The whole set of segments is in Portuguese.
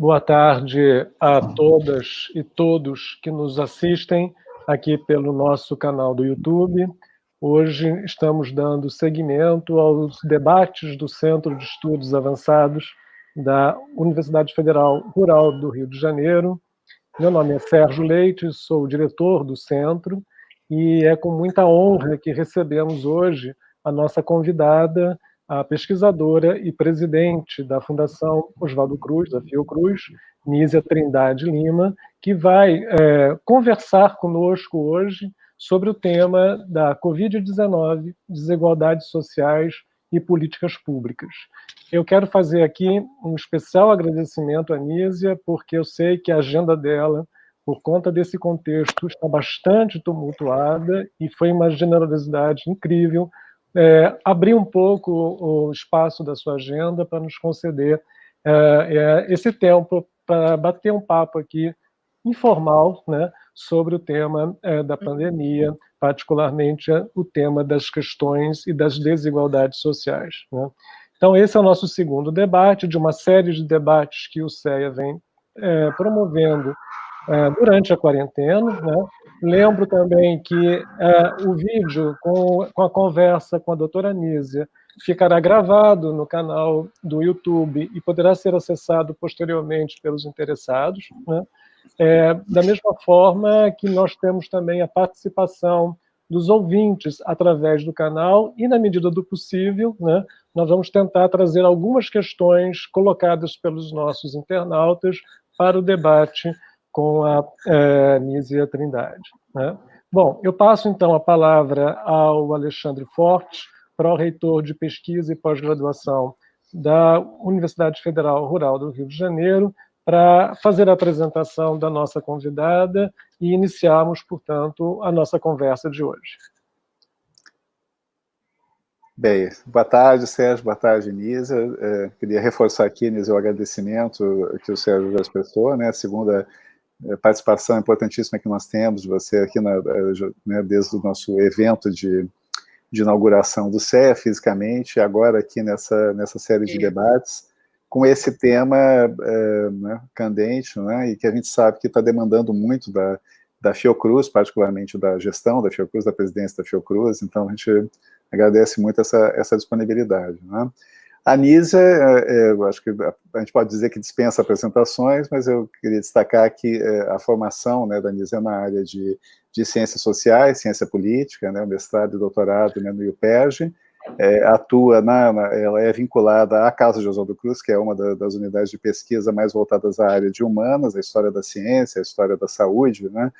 Boa tarde a todas e todos que nos assistem aqui pelo nosso canal do YouTube. Hoje estamos dando seguimento aos debates do Centro de Estudos Avançados da Universidade Federal Rural do Rio de Janeiro. Meu nome é Sérgio Leite, sou diretor do centro e é com muita honra que recebemos hoje a nossa convidada, a pesquisadora e presidente da Fundação Oswaldo Cruz, da Fiocruz, Nízia Trindade Lima, que vai é, conversar conosco hoje sobre o tema da Covid-19, desigualdades sociais e políticas públicas. Eu quero fazer aqui um especial agradecimento à Nízia, porque eu sei que a agenda dela, por conta desse contexto, está bastante tumultuada e foi uma generosidade incrível é, abrir um pouco o espaço da sua agenda para nos conceder é, é, esse tempo para bater um papo aqui informal né, sobre o tema é, da pandemia, particularmente o tema das questões e das desigualdades sociais. Né. Então, esse é o nosso segundo debate, de uma série de debates que o CEA vem é, promovendo é, durante a quarentena. Né. Lembro também que é, o vídeo com, com a conversa com a doutora Nízia ficará gravado no canal do YouTube e poderá ser acessado posteriormente pelos interessados. Né. É, da mesma forma que nós temos também a participação dos ouvintes através do canal e, na medida do possível, né, nós vamos tentar trazer algumas questões colocadas pelos nossos internautas para o debate com a Nízia Trindade. Né. Bom, eu passo então a palavra ao Alexandre Forte, pró-reitor de pesquisa e pós-graduação da Universidade Federal Rural do Rio de Janeiro, para fazer a apresentação da nossa convidada e iniciarmos, portanto, a nossa conversa de hoje. Bem, boa tarde, Sérgio, boa tarde, Nisa. É, queria reforçar aqui, Nisa, o agradecimento que o Sérgio já expressou, né, segunda participação importantíssima que nós temos de você aqui, na, é, né, desde o nosso evento de, de inauguração do CE, fisicamente, agora aqui nessa, nessa série de debates, com esse tema é, né, candente, né, e que a gente sabe que está demandando muito da, da Fiocruz, particularmente da gestão da Fiocruz, da presidência da Fiocruz, então a gente agradece muito essa, essa disponibilidade. Né. A Nisa, é, é, eu acho que a gente pode dizer que dispensa apresentações, mas eu queria destacar que a formação né, da Nisa é na área de, de ciências sociais, ciência política, né, mestrado e doutorado né, no IUPERJ, é, atua na, na, ela é vinculada à Casa de Oswaldo Cruz, que é uma da, das unidades de pesquisa mais voltadas à área de humanas, a história da ciência, a história da saúde, né,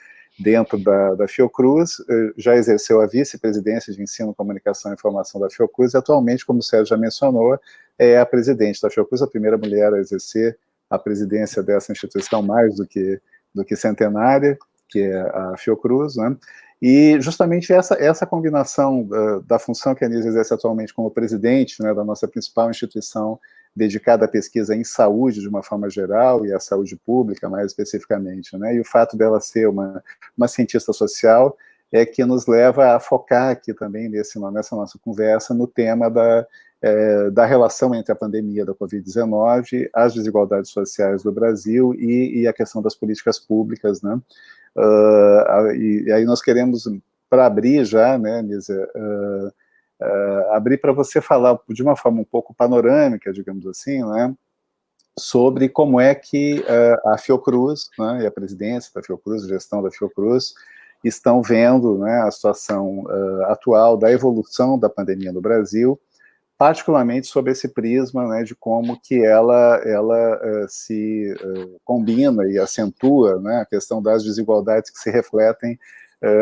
dentro da, da Fiocruz, eh, já exerceu a vice-presidência de Ensino, Comunicação e Informação da Fiocruz, e atualmente, como o Sérgio já mencionou, é a presidente da Fiocruz, a primeira mulher a exercer a presidência dessa instituição mais do que, do que centenária, que é a Fiocruz, né, e justamente essa, essa combinação uh, da função que a Anísia exerce atualmente como presidente né, da nossa principal instituição dedicada à pesquisa em saúde de uma forma geral e à saúde pública mais especificamente, né, e o fato dela ser uma, uma cientista social é que nos leva a focar aqui também nesse, nessa nossa conversa no tema da, é, da relação entre a pandemia da Covid-19, as desigualdades sociais do Brasil e, e, a questão das políticas públicas, né, Uh, e, e, aí nós queremos, para abrir já, né, Nisa, uh, uh, abrir para você falar de uma forma um pouco panorâmica, digamos assim, né, sobre como é que a Fiocruz, né, e a presidência da Fiocruz, a gestão da Fiocruz, estão vendo né, a situação atual da evolução da pandemia no Brasil, particularmente sobre esse prisma né, de como que ela, ela uh, se uh, combina e acentua né, a questão das desigualdades que se refletem uh,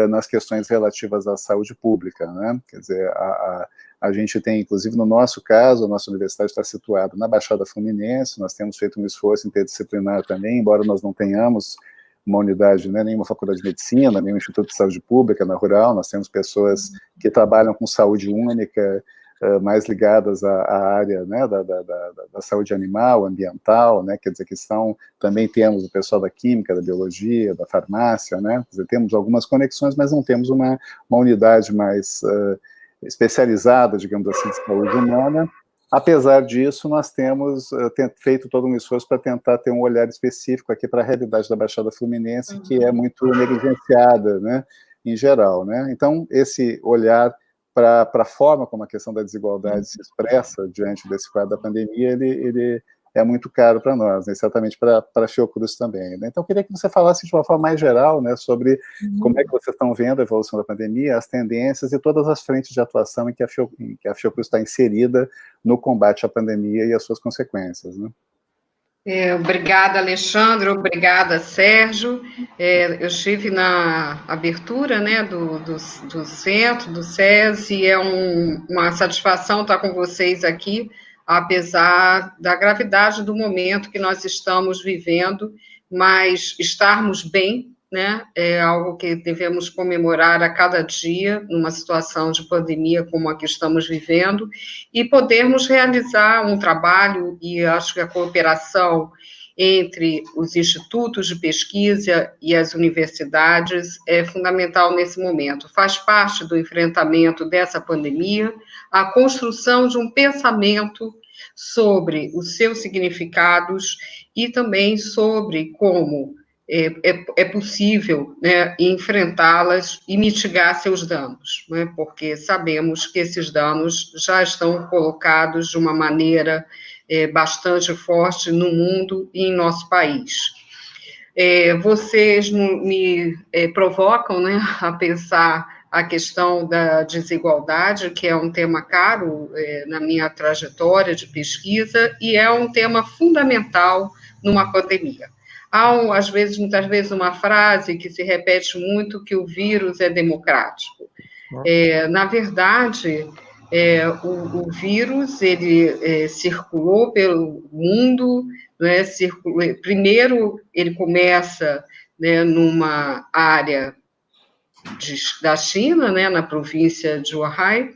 nas questões relativas à saúde pública. Né? Quer dizer, a, a, a, gente tem, inclusive no nosso caso, a nossa universidade está situada na Baixada Fluminense, nós temos feito um esforço interdisciplinar também, embora nós não tenhamos uma unidade, né, nenhuma faculdade de medicina, nenhum instituto de saúde pública na rural, nós temos pessoas que trabalham com saúde única, uh, mais ligadas à, à área né, da, da, da, da, saúde animal, ambiental, né, quer dizer, que estão, também temos o pessoal da química, da biologia, da farmácia, né, dizer, temos algumas conexões, mas não temos uma, uma unidade mais uh, especializada, digamos assim, de saúde humana, Apesar disso, nós temos uh, feito todo um esforço para tentar ter um olhar específico aqui para a realidade da Baixada Fluminense, uhum. que é muito negligenciada, né, em geral. Né? Então, esse olhar para a forma como a questão da desigualdade se expressa diante desse quadro da pandemia, ele, ele é muito caro para nós, né? certamente para a Fiocruz também. Né? Então, eu queria que você falasse de uma forma mais geral né, sobre uhum. como é que vocês estão vendo a evolução da pandemia, as tendências e todas as frentes de atuação em que a, Fio, em que a Fiocruz está inserida no combate à pandemia e as suas consequências. Né? É, obrigada, Alexandre, obrigada, Sérgio. É, eu estive na abertura né, do, do, do centro, do SES, e é um, uma satisfação estar com vocês aqui, apesar da gravidade do momento que nós estamos vivendo, mas estarmos bem né? É algo que devemos comemorar a cada dia, numa situação de pandemia como a que estamos vivendo, e podermos realizar um trabalho, e acho que a cooperação entre os institutos de pesquisa e as universidades é fundamental nesse momento. Faz parte do enfrentamento dessa pandemia a construção de um pensamento sobre os seus significados e também sobre como é, é, é possível né, enfrentá-las e mitigar seus danos, né, porque sabemos que esses danos já estão colocados de uma maneira é, bastante forte no mundo e em nosso país. É, vocês me é, provocam né, a pensar a questão da desigualdade, que é um tema caro é, na minha trajetória de pesquisa e é um tema fundamental numa pandemia. Há, às vezes, muitas vezes, uma frase que se repete muito, que o vírus é democrático. É, na verdade, é, o, o, vírus, ele é, circulou pelo mundo, né, circulou, primeiro ele começa né, numa área de, da China, né, na província de Wuhan,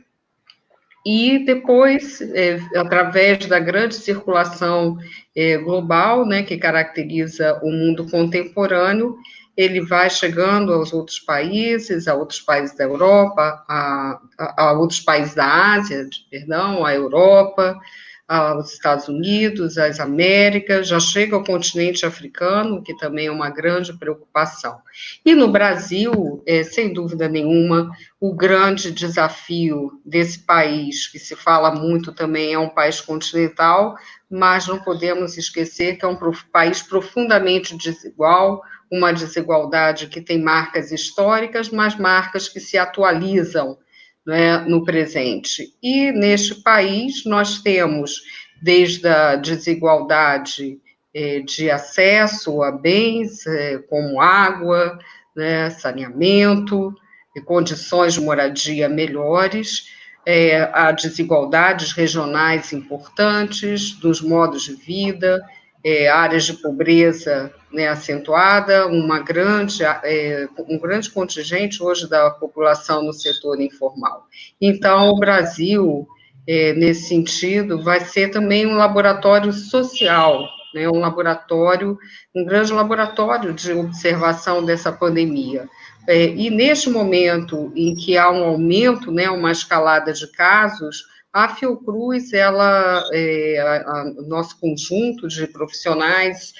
e depois, é, através da grande circulação é, global, né, que caracteriza o mundo contemporâneo, ele vai chegando aos outros países, a outros países da Europa, a, a, a outros países da Ásia, perdão, a Europa, aos Estados Unidos, às Américas, já chega ao continente africano, que também é uma grande preocupação. E no Brasil, é, sem dúvida nenhuma, o grande desafio desse país, que se fala muito também, é um país continental, mas não podemos esquecer que é um país profundamente desigual, uma desigualdade que tem marcas históricas, mas marcas que se atualizam né, no presente. E neste país nós temos desde a desigualdade eh, de acesso a bens eh, como água, né, saneamento, e condições de moradia melhores, eh, a desigualdades regionais importantes, dos modos de vida, é, áreas de pobreza né, acentuada, uma grande, é, um grande contingente hoje da população no setor informal. Então, o Brasil, é, nesse sentido, vai ser também um laboratório social, né, um laboratório, um grande laboratório de observação dessa pandemia. É, e neste momento em que há um aumento, né, uma escalada de casos, a Fiocruz, ela, é, o nosso conjunto de profissionais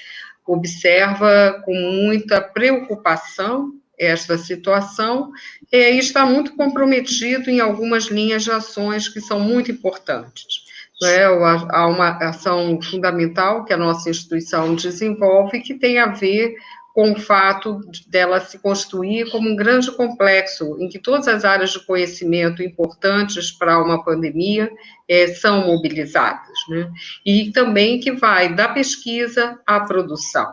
observa com muita preocupação esta situação é, e está muito comprometido em algumas linhas de ações que são muito importantes. É, há uma ação fundamental que a nossa instituição desenvolve que tem a ver com o fato dela se construir como um grande complexo, em que todas as áreas de conhecimento importantes para uma pandemia é, são mobilizadas, né? E também que vai da pesquisa à produção.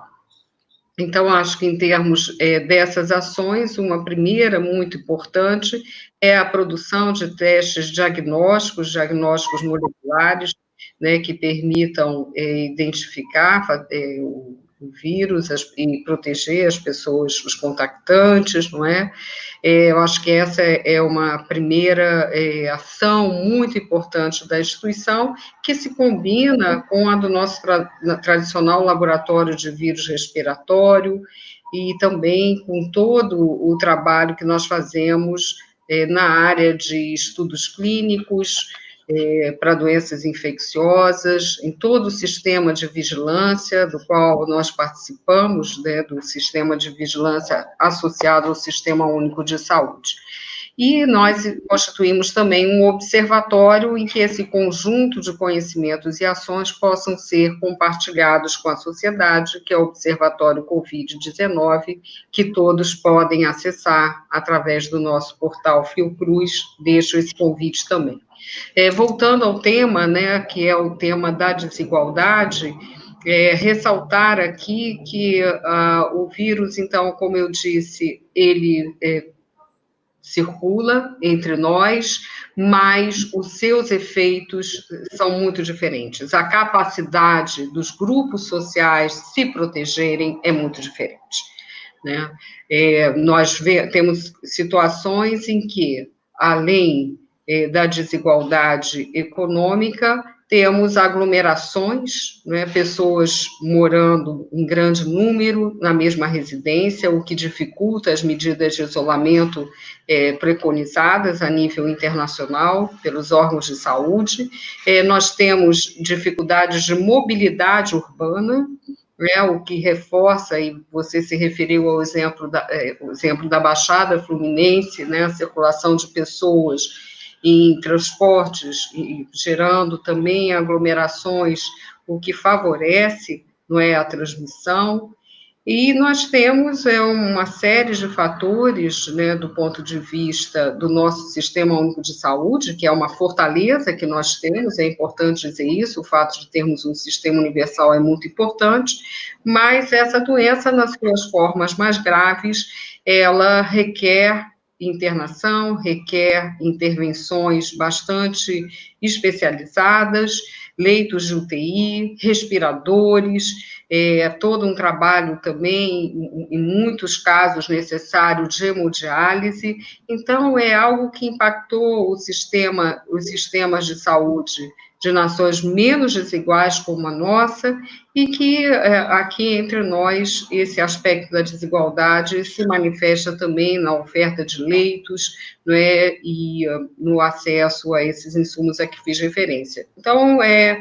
Então, acho que em termos é, dessas ações, uma primeira muito importante é a produção de testes diagnósticos, diagnósticos moleculares, né, que permitam é, identificar é, o o vírus as, e proteger as pessoas, os contactantes, não é? é eu acho que essa é, é uma primeira é, ação muito importante da instituição, que se combina com a do nosso tra tradicional laboratório de vírus respiratório e também com todo o trabalho que nós fazemos é, na área de estudos clínicos, é, para doenças infecciosas, em todo o sistema de vigilância, do qual nós participamos, né, do sistema de vigilância associado ao Sistema Único de Saúde. E nós constituímos também um observatório em que esse conjunto de conhecimentos e ações possam ser compartilhados com a sociedade, que é o Observatório Covid-19, que todos podem acessar através do nosso portal Fiocruz. Deixo esse convite também. É, voltando ao tema, né, que é o tema da desigualdade, é, ressaltar aqui que uh, o vírus, então, como eu disse, ele é, circula entre nós, mas os seus efeitos são muito diferentes. A capacidade dos grupos sociais se protegerem é muito diferente. Né? É, nós vê, temos situações em que, além é, da desigualdade econômica, temos aglomerações, né, pessoas morando em grande número na mesma residência, o que dificulta as medidas de isolamento é, preconizadas a nível internacional pelos órgãos de saúde. É, nós temos dificuldades de mobilidade urbana, né, o que reforça, e você se referiu ao exemplo da, é, exemplo da Baixada Fluminense, né, a circulação de pessoas em transportes, gerando também aglomerações, o que favorece não é, a transmissão. E nós temos é, uma série de fatores, né, do ponto de vista do nosso sistema único de saúde, que é uma fortaleza que nós temos, é importante dizer isso, o fato de termos um sistema universal é muito importante, mas essa doença, nas suas formas mais graves, ela requer internação, requer intervenções bastante especializadas, leitos de UTI, respiradores, é, todo um trabalho também, em muitos casos, necessário de hemodiálise. Então, é algo que impactou o sistema, os sistemas de saúde de nações menos desiguais como a nossa, e que é, aqui entre nós esse aspecto da desigualdade se manifesta também na oferta de leitos né, e uh, no acesso a esses insumos a que fiz referência. Então, é,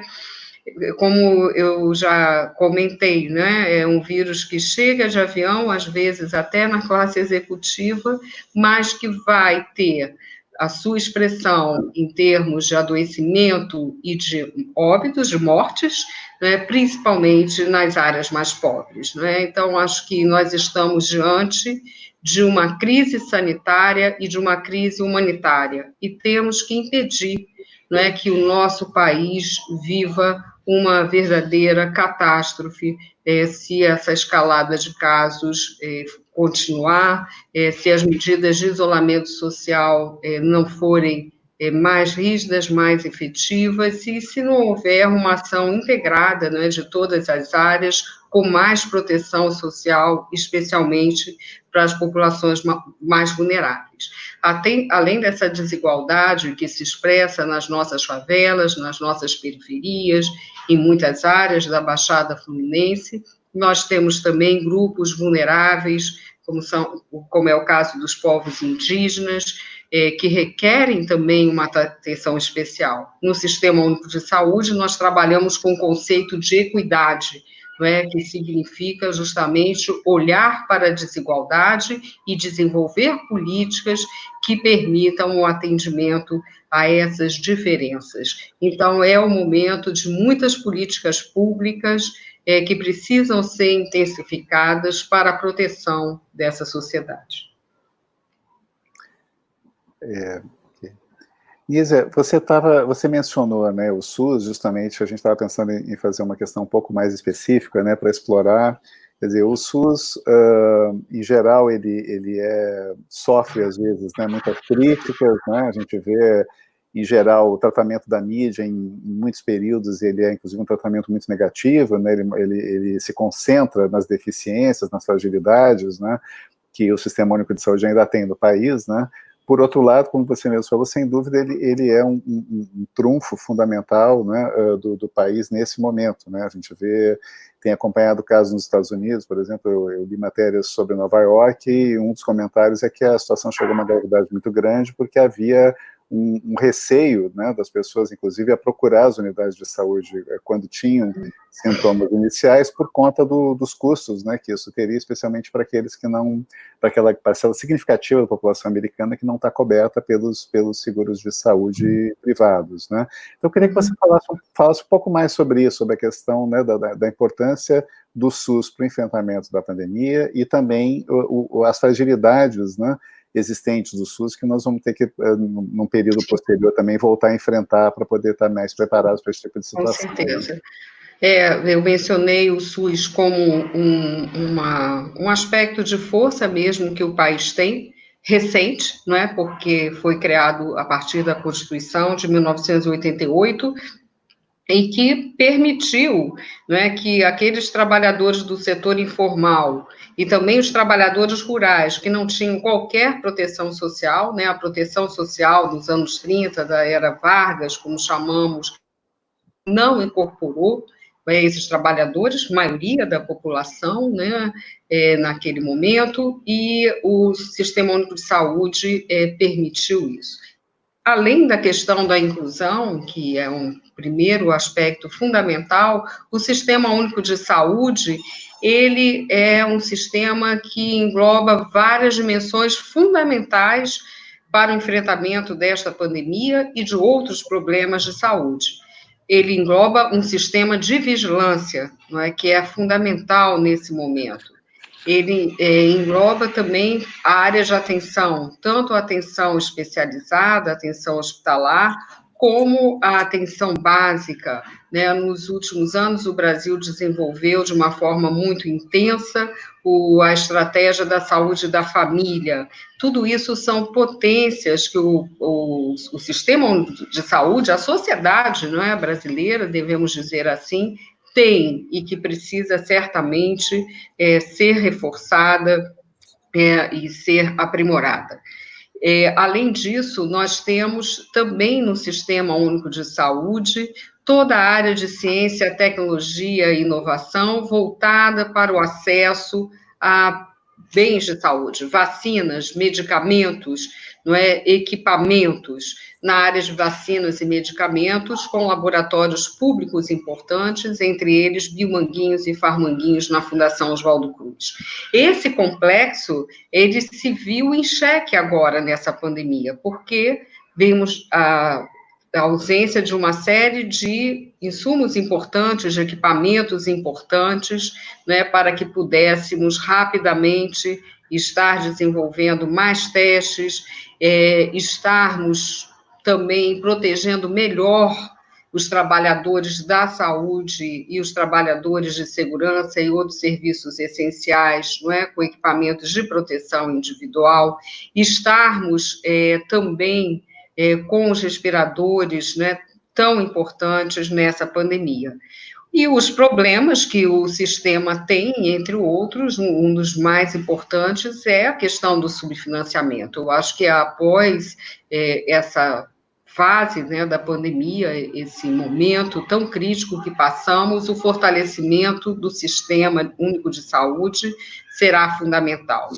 como eu já comentei, né, é um vírus que chega de avião, às vezes até na classe executiva, mas que vai ter a sua expressão em termos de adoecimento e de óbitos, de mortes, né, principalmente nas áreas mais pobres. Né? Então, acho que nós estamos diante de uma crise sanitária e de uma crise humanitária, e temos que impedir né, que o nosso país viva uma verdadeira catástrofe é, se essa escalada de casos é, continuar, é, se as medidas de isolamento social é, não forem é, mais rígidas, mais efetivas, e se não houver uma ação integrada né, de todas as áreas, com mais proteção social, especialmente para as populações mais vulneráveis. além dessa desigualdade que se expressa nas nossas favelas, nas nossas periferias, em muitas áreas da Baixada Fluminense, nós temos também grupos vulneráveis, como, são, como é o caso dos povos indígenas, é, que requerem também uma atenção especial. No Sistema Único de Saúde, nós trabalhamos com o conceito de equidade, é? que significa justamente olhar para a desigualdade e desenvolver políticas que permitam o atendimento a essas diferenças. Então, é o momento de muitas políticas públicas é, que precisam ser intensificadas para a proteção dessa sociedade. É, Isa, você tava, você mencionou, né, o SUS, justamente, a gente estava pensando em fazer uma questão um pouco mais específica, né, para explorar, quer dizer, o SUS, uh, em geral, ele, ele é, sofre, às vezes, né, muitas críticas, né, a gente vê em geral, o tratamento da mídia, em, em, muitos períodos, ele é, inclusive, um tratamento muito negativo, né? ele, ele, ele, se concentra nas deficiências, nas fragilidades, né? que o Sistema Único de Saúde ainda tem no país, né? Por outro lado, como você mesmo falou, sem dúvida, ele, ele é um, um, um trunfo fundamental né, do, do, país nesse momento. Né? A gente vê, tem acompanhado casos nos Estados Unidos, por exemplo, eu, eu, li matérias sobre Nova York e um dos comentários é que a situação chegou a uma gravidade muito grande porque havia um, um receio né, das pessoas, inclusive, a procurar as unidades de saúde é, quando tinham sintomas iniciais por conta do, dos custos né, que isso teria, especialmente para aqueles que não, para aquela parcela significativa da população americana que não está coberta pelos, pelos seguros de saúde privados. Né. Então, eu queria que você falasse, falasse um pouco mais sobre isso, sobre a questão né, da, da importância do SUS para o enfrentamento da pandemia e também o, o, as fragilidades né, existentes do SUS que nós vamos ter que, eh, num período posterior, também voltar a enfrentar para poder estar mais preparados para esse tipo de situação. Com certeza. É, eu mencionei o SUS como um, uma, um aspecto de força mesmo que o país tem, recente, não é? Porque foi criado a partir da Constituição de 1988 e que permitiu não é, que aqueles trabalhadores do setor informal e também os trabalhadores rurais que não tinham qualquer proteção social, né, a proteção social dos anos 30 da era Vargas, como chamamos, não incorporou é, esses trabalhadores, maioria da população, né, é, naquele momento, e o Sistema Único de Saúde é, permitiu isso. Além da questão da inclusão, que é um primeiro aspecto fundamental, o Sistema Único de Saúde, ele é um sistema que engloba várias dimensões fundamentais para o enfrentamento desta pandemia e de outros problemas de saúde. Ele engloba um sistema de vigilância, não é, que é fundamental nesse momento. Ele é, engloba também a área de atenção, tanto a atenção especializada, a atenção hospitalar, como a atenção básica. Né? Nos últimos anos, o Brasil desenvolveu de uma forma muito intensa o, a estratégia da saúde da família. Tudo isso são potências que o, o, o sistema de saúde, a sociedade não é, brasileira, devemos dizer assim, tem e que precisa certamente é, ser reforçada é, e ser aprimorada. É, além disso, nós temos também no Sistema Único de Saúde toda a área de ciência, tecnologia e inovação voltada para o acesso a bens de saúde, vacinas, medicamentos, não é, equipamentos na área de vacinas e medicamentos, com laboratórios públicos importantes, entre eles Biomanguinhos e Farmanguinhos na Fundação Oswaldo Cruz. Esse complexo, ele se viu em xeque agora nessa pandemia, porque vimos a, a ausência de uma série de insumos importantes, de equipamentos importantes, né, para que pudéssemos rapidamente estar desenvolvendo mais testes, é, estarmos também protegendo melhor os trabalhadores da saúde e os trabalhadores de segurança e outros serviços essenciais, não é, com equipamentos de proteção individual, estarmos é, também é, com os respiradores, né, tão importantes nessa pandemia. E os problemas que o sistema tem, entre outros, um dos mais importantes é a questão do subfinanciamento. Eu acho que após é, essa fase né, da pandemia, esse momento tão crítico que passamos, o fortalecimento do sistema único de saúde será fundamental.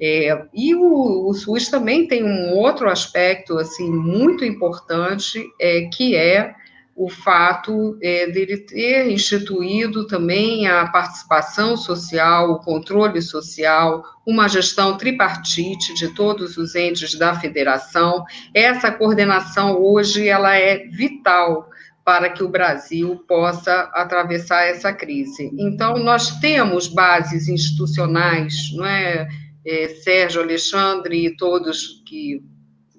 É, e o, o, SUS também tem um outro aspecto assim muito importante, é, que é o fato é, dele ter instituído também a participação social, o controle social, uma gestão tripartite de todos os entes da federação. Essa coordenação hoje ela é vital para que o Brasil possa atravessar essa crise. Então nós temos bases institucionais, não é, é Sérgio Alexandre e todos que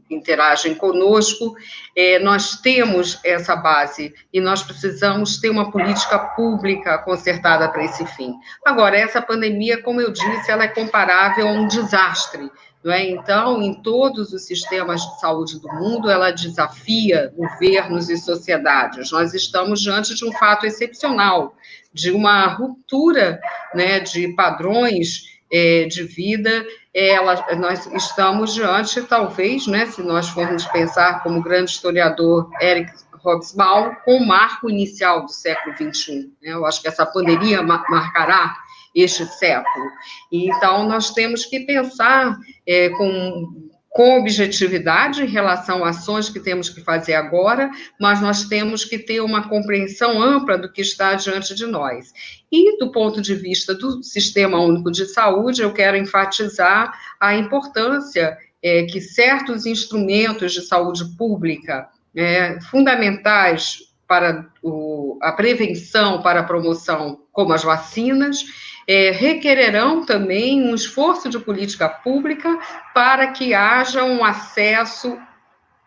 interagem conosco, é, nós temos essa base e nós precisamos ter uma política pública consertada para esse fim. Agora, essa pandemia, como eu disse, ela é comparável a um desastre. Não é? Então, em todos os sistemas de saúde do mundo, ela desafia governos e sociedades. Nós estamos diante de um fato excepcional, de uma ruptura né, de padrões é, de vida ela, nós estamos diante, talvez, né, se nós formos pensar como grande historiador Eric Hobsbawm, com o marco inicial do século XXI. Né? Eu acho que essa pandemia marcará este século. Então, nós temos que pensar é, com com objetividade em relação a ações que temos que fazer agora, mas nós temos que ter uma compreensão ampla do que está diante de nós. E do ponto de vista do Sistema Único de Saúde, eu quero enfatizar a importância é, que certos instrumentos de saúde pública é, fundamentais para o, a prevenção, para a promoção, como as vacinas, é, requererão também um esforço de política pública para que haja um acesso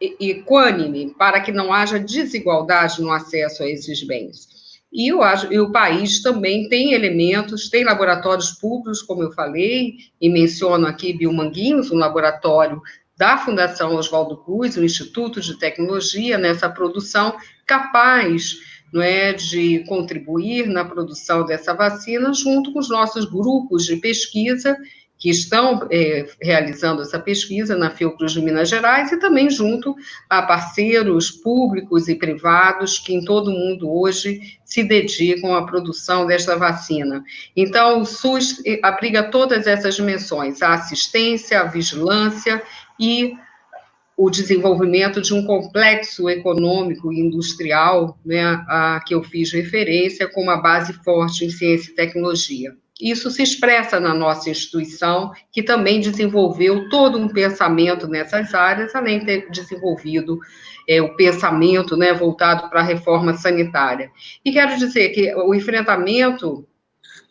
equânime, para que não haja desigualdade no acesso a esses bens. E, eu acho, e o país também tem elementos, tem laboratórios públicos, como eu falei, e menciono aqui Biomanguinhos, um laboratório da Fundação Oswaldo Cruz, o Instituto de Tecnologia, nessa produção capaz não é, de contribuir na produção dessa vacina, junto com os nossos grupos de pesquisa que estão é, realizando essa pesquisa na Fiocruz de Minas Gerais e também junto a parceiros públicos e privados que em todo o mundo hoje se dedicam à produção desta vacina. Então, o SUS é, abriga todas essas dimensões, a assistência, a vigilância e o desenvolvimento de um complexo econômico e industrial, né, a que eu fiz referência, com uma base forte em ciência e tecnologia. Isso se expressa na nossa instituição, que também desenvolveu todo um pensamento nessas áreas, além de ter desenvolvido é, o pensamento né, voltado para a reforma sanitária. E quero dizer que o enfrentamento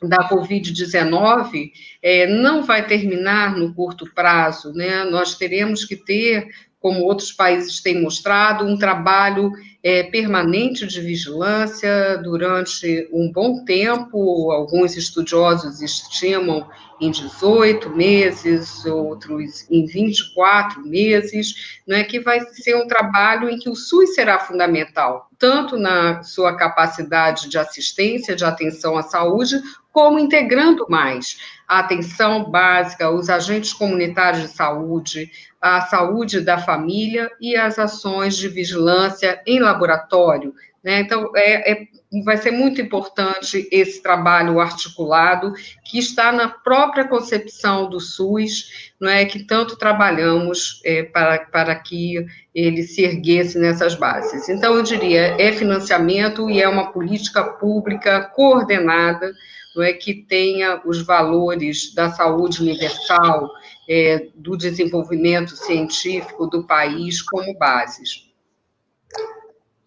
da Covid-19 é, não vai terminar no curto prazo, né? Nós teremos que ter como outros países têm mostrado, um trabalho é, permanente de vigilância durante um bom tempo. Alguns estudiosos estimam em 18 meses, outros em 24 meses, né, que vai ser um trabalho em que o SUS será fundamental, tanto na sua capacidade de assistência, de atenção à saúde, como integrando mais a atenção básica, os agentes comunitários de saúde, a saúde da família e as ações de vigilância em laboratório. Né? Então, é, é, vai ser muito importante esse trabalho articulado que está na própria concepção do SUS, não é que tanto trabalhamos é, para, para que ele se erguesse nessas bases. Então, eu diria, é financiamento e é uma política pública coordenada não é, que tenha os valores da saúde universal, é, do desenvolvimento científico do país como bases.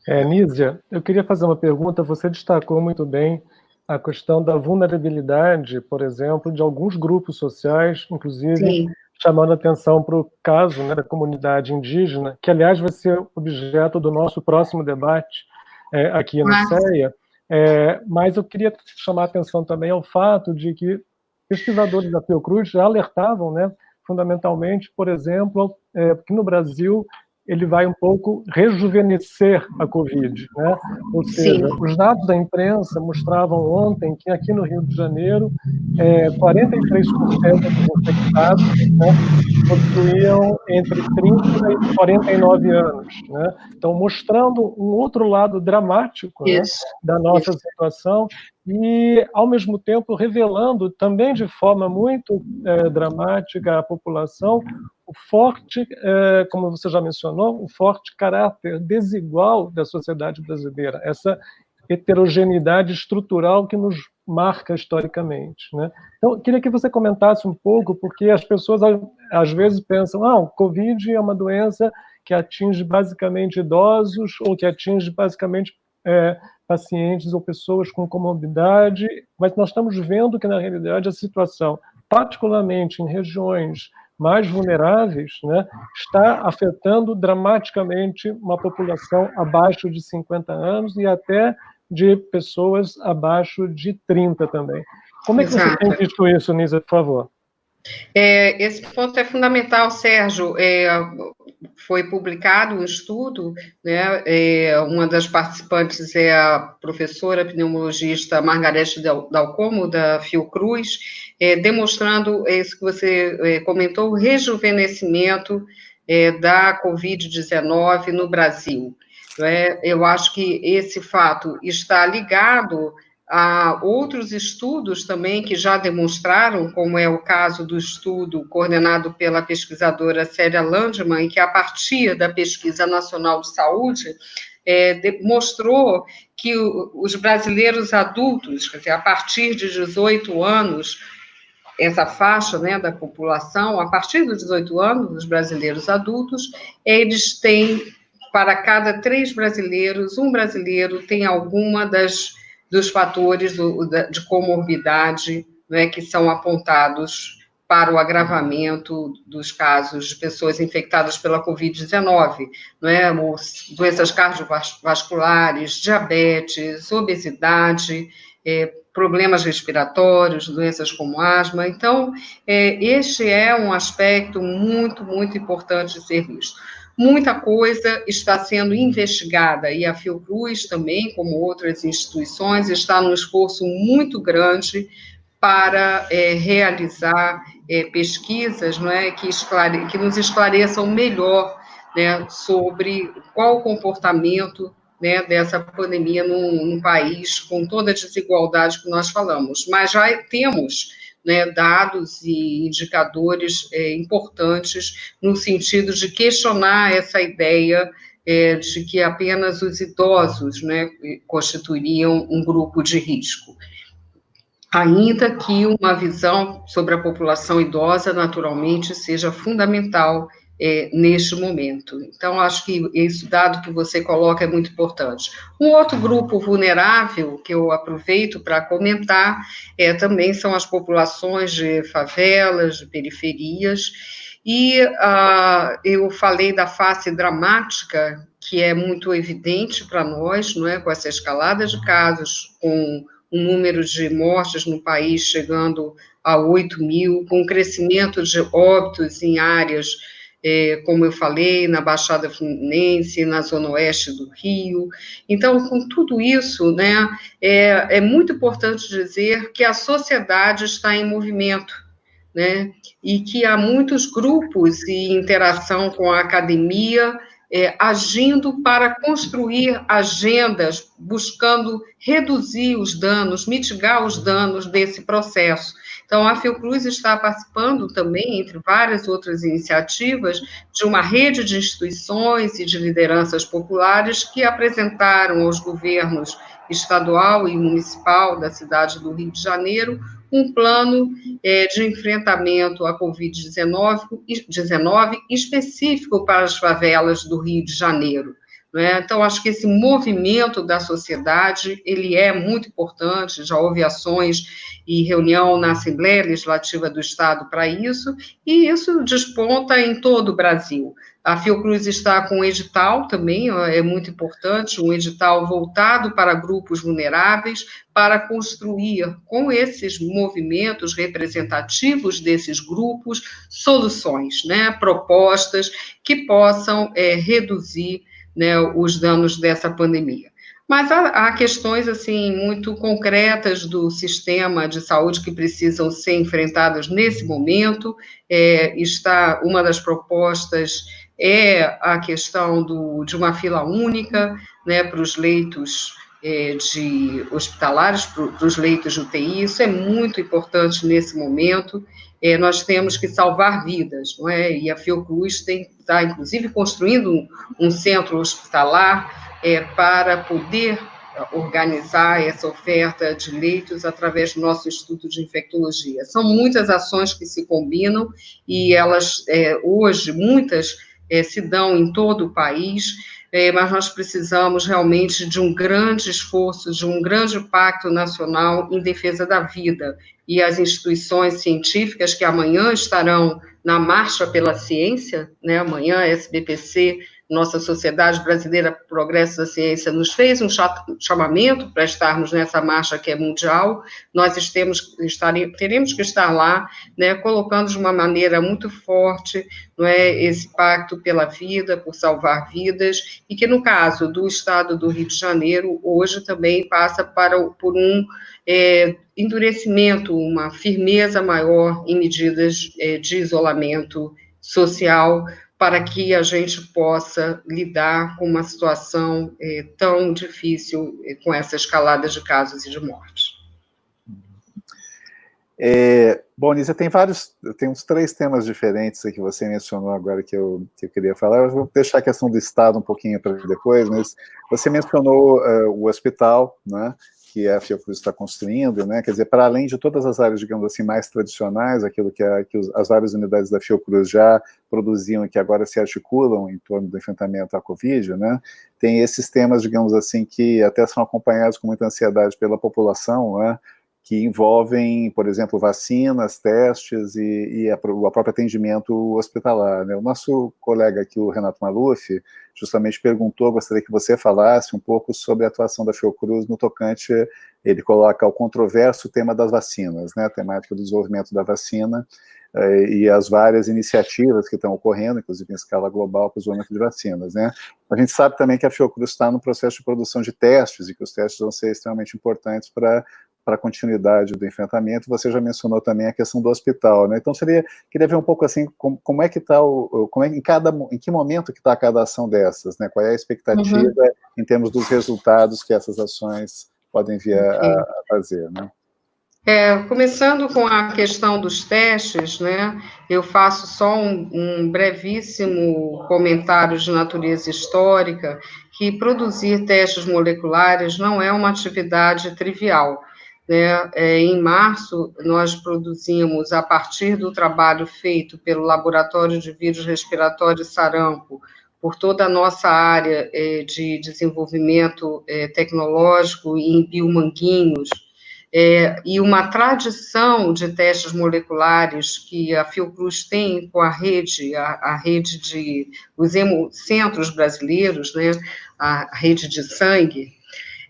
É, Nízia, eu queria fazer uma pergunta. Você destacou muito bem a questão da vulnerabilidade, por exemplo, de alguns grupos sociais, inclusive Sim. chamando atenção para o caso né, da comunidade indígena, que, aliás, vai ser objeto do nosso próximo debate é, aqui no CEA. É, mas eu queria chamar a atenção também ao fato de que pesquisadores da Fiocruz já alertavam, né, fundamentalmente, por exemplo, é, que no Brasil ele vai um pouco rejuvenescer a Covid. Né? Ou seja, Sim. os dados da imprensa mostravam ontem que aqui no Rio de Janeiro, é, 43% dos infectados né, possuíam entre 30 e 49 anos. Né? Então, mostrando um outro lado dramático né, da nossa Isso. situação e, ao mesmo tempo, revelando também de forma muito é, dramática à população o forte, é, como você já mencionou, o forte caráter desigual da sociedade brasileira, essa heterogeneidade estrutural que nos marca historicamente. Né? Então, queria que você comentasse um pouco, porque as pessoas às vezes pensam, ah, o Covid é uma doença que atinge basicamente idosos ou que atinge basicamente é, pacientes ou pessoas com comorbidade, mas nós estamos vendo que, na realidade, a situação, particularmente em regiões mais vulneráveis, né, está afetando dramaticamente uma população abaixo de 50 anos e até de pessoas abaixo de 30 também. Como é que Exato. você tem visto isso, Nisa, por favor? É, esse ponto é fundamental, Sérgio. É, foi publicado um estudo, né, é, uma das participantes é a professora pneumologista Margarete Dalcomo, da Fiocruz, é, demonstrando isso que você é, comentou, o rejuvenescimento é, da Covid-19 no Brasil. É? Eu acho que esse fato está ligado Há outros estudos também que já demonstraram, como é o caso do estudo coordenado pela pesquisadora Célia Landman, que a partir da Pesquisa Nacional de Saúde, é, mostrou que os brasileiros adultos, quer dizer, a partir de 18 anos, essa faixa né, da população, a partir dos 18 anos, os brasileiros adultos, eles têm, para cada três brasileiros, um brasileiro tem alguma das dos fatores de comorbidade né, que são apontados para o agravamento dos casos de pessoas infectadas pela Covid-19, né, doenças cardiovasculares, diabetes, obesidade, é, problemas respiratórios, doenças como asma. Então, é, este é um aspecto muito, muito importante de ser visto. Muita coisa está sendo investigada e a Fiocruz também, como outras instituições, está num esforço muito grande para é, realizar é, pesquisas não é, que, esclare, que nos esclareçam melhor né, sobre qual o comportamento né, dessa pandemia num, num, país com toda a desigualdade que nós falamos. Mas já temos né, dados e indicadores é, importantes no sentido de questionar essa ideia é, de que apenas os idosos né, constituiriam um grupo de risco. Ainda que uma visão sobre a população idosa, naturalmente, seja fundamental é, neste momento. Então, acho que esse dado que você coloca é muito importante. Um outro grupo vulnerável que eu aproveito para comentar é, também são as populações de favelas, de periferias, e uh, eu falei da face dramática, que é muito evidente para nós, não é? com essa escalada de casos, com um número de mortes no país chegando a 8 mil, com crescimento de óbitos em áreas é, como eu falei, na Baixada Fluminense, na Zona Oeste do Rio. Então, com tudo isso, né, é, é muito importante dizer que a sociedade está em movimento, né, e que há muitos grupos e interação com a academia é, agindo para construir agendas, buscando reduzir os danos, mitigar os danos desse processo. Então, a Fiocruz está participando também, entre várias outras iniciativas, de uma rede de instituições e de lideranças populares que apresentaram aos governos estadual e municipal da cidade do Rio de Janeiro um plano é, de enfrentamento à Covid-19 específico para as favelas do Rio de Janeiro. Né? Então, acho que esse movimento da sociedade, ele é muito importante, já houve ações e reunião na Assembleia Legislativa do Estado para isso, e isso desponta em todo o Brasil. A Fiocruz está com um edital também, é muito importante, um edital voltado para grupos vulneráveis, para construir com esses movimentos representativos desses grupos soluções, né, propostas que possam é, reduzir né, os danos dessa pandemia. Mas há, há, questões assim muito concretas do sistema de saúde que precisam ser enfrentadas nesse momento. É, está uma das propostas é a questão do, de uma fila única, né, para os leitos é, de hospitalares, para os leitos de UTI. Isso é muito importante nesse momento. É, nós temos que salvar vidas, não é? E a Fiocruz está, inclusive, construindo um, centro hospitalar é, para poder organizar essa oferta de leitos através do nosso Instituto de Infectologia. São muitas ações que se combinam e elas, é, hoje, muitas é, se dão em todo o país, é, mas nós precisamos realmente de um grande esforço, de um grande pacto nacional em defesa da vida. E as instituições científicas que amanhã estarão na Marcha pela Ciência, né, amanhã SBPC nossa Sociedade Brasileira Progresso da Ciência nos fez um chamamento para estarmos nessa marcha que é mundial, nós estaremos, teremos que estar lá, né, colocando de uma maneira muito forte não é, esse pacto pela vida, por salvar vidas, e que no caso do Estado do Rio de Janeiro, hoje também passa para, por um é, endurecimento, uma firmeza maior em medidas é, de isolamento social, para que a gente possa lidar com uma situação é, tão difícil é, com essa escalada de casos e de mortes. É, bom, Nízia, tem vários, tem uns três temas diferentes que você mencionou agora que eu, que eu queria falar. Eu vou deixar a questão do Estado um pouquinho para depois, mas você mencionou uh, o hospital, né? Que a Fiocruz está construindo, né? Quer dizer, para além de todas as áreas, digamos assim, mais tradicionais, aquilo que, a, que os, as várias unidades da Fiocruz já produziam e que agora se articulam em torno do enfrentamento à Covid, né? Tem esses temas, digamos assim, que até são acompanhados com muita ansiedade pela população, né? Que envolvem, por exemplo, vacinas, testes e, e a, o próprio atendimento hospitalar. Né? O nosso colega aqui, o Renato Maluf, justamente perguntou, gostaria que você falasse um pouco sobre a atuação da Fiocruz no tocante, ele coloca o controverso tema das vacinas, né? a temática do desenvolvimento da vacina, eh, e as várias iniciativas que estão ocorrendo, inclusive em escala global, para o desenvolvimento de vacinas. Né? A gente sabe também que a Fiocruz está no processo de produção de testes e que os testes vão ser extremamente importantes para para a continuidade do enfrentamento. Você já mencionou também a questão do hospital, né? Então seria queria ver um pouco assim como, como é que está o como é em cada em que momento que está cada ação dessas, né? Qual é a expectativa uhum. em termos dos resultados que essas ações podem vir a, a fazer, né? É, começando com a questão dos testes, né? Eu faço só um, um brevíssimo comentário de natureza histórica que produzir testes moleculares não é uma atividade trivial. Né? É, em março, nós produzimos, a partir do trabalho feito pelo Laboratório de Vírus Respiratório Sarampo, por toda a nossa área é, de desenvolvimento é, tecnológico em biomanguinhos, é, e uma tradição de testes moleculares que a Fiocruz tem com a rede, a, a rede de os hemocentros brasileiros, né, a rede de sangue,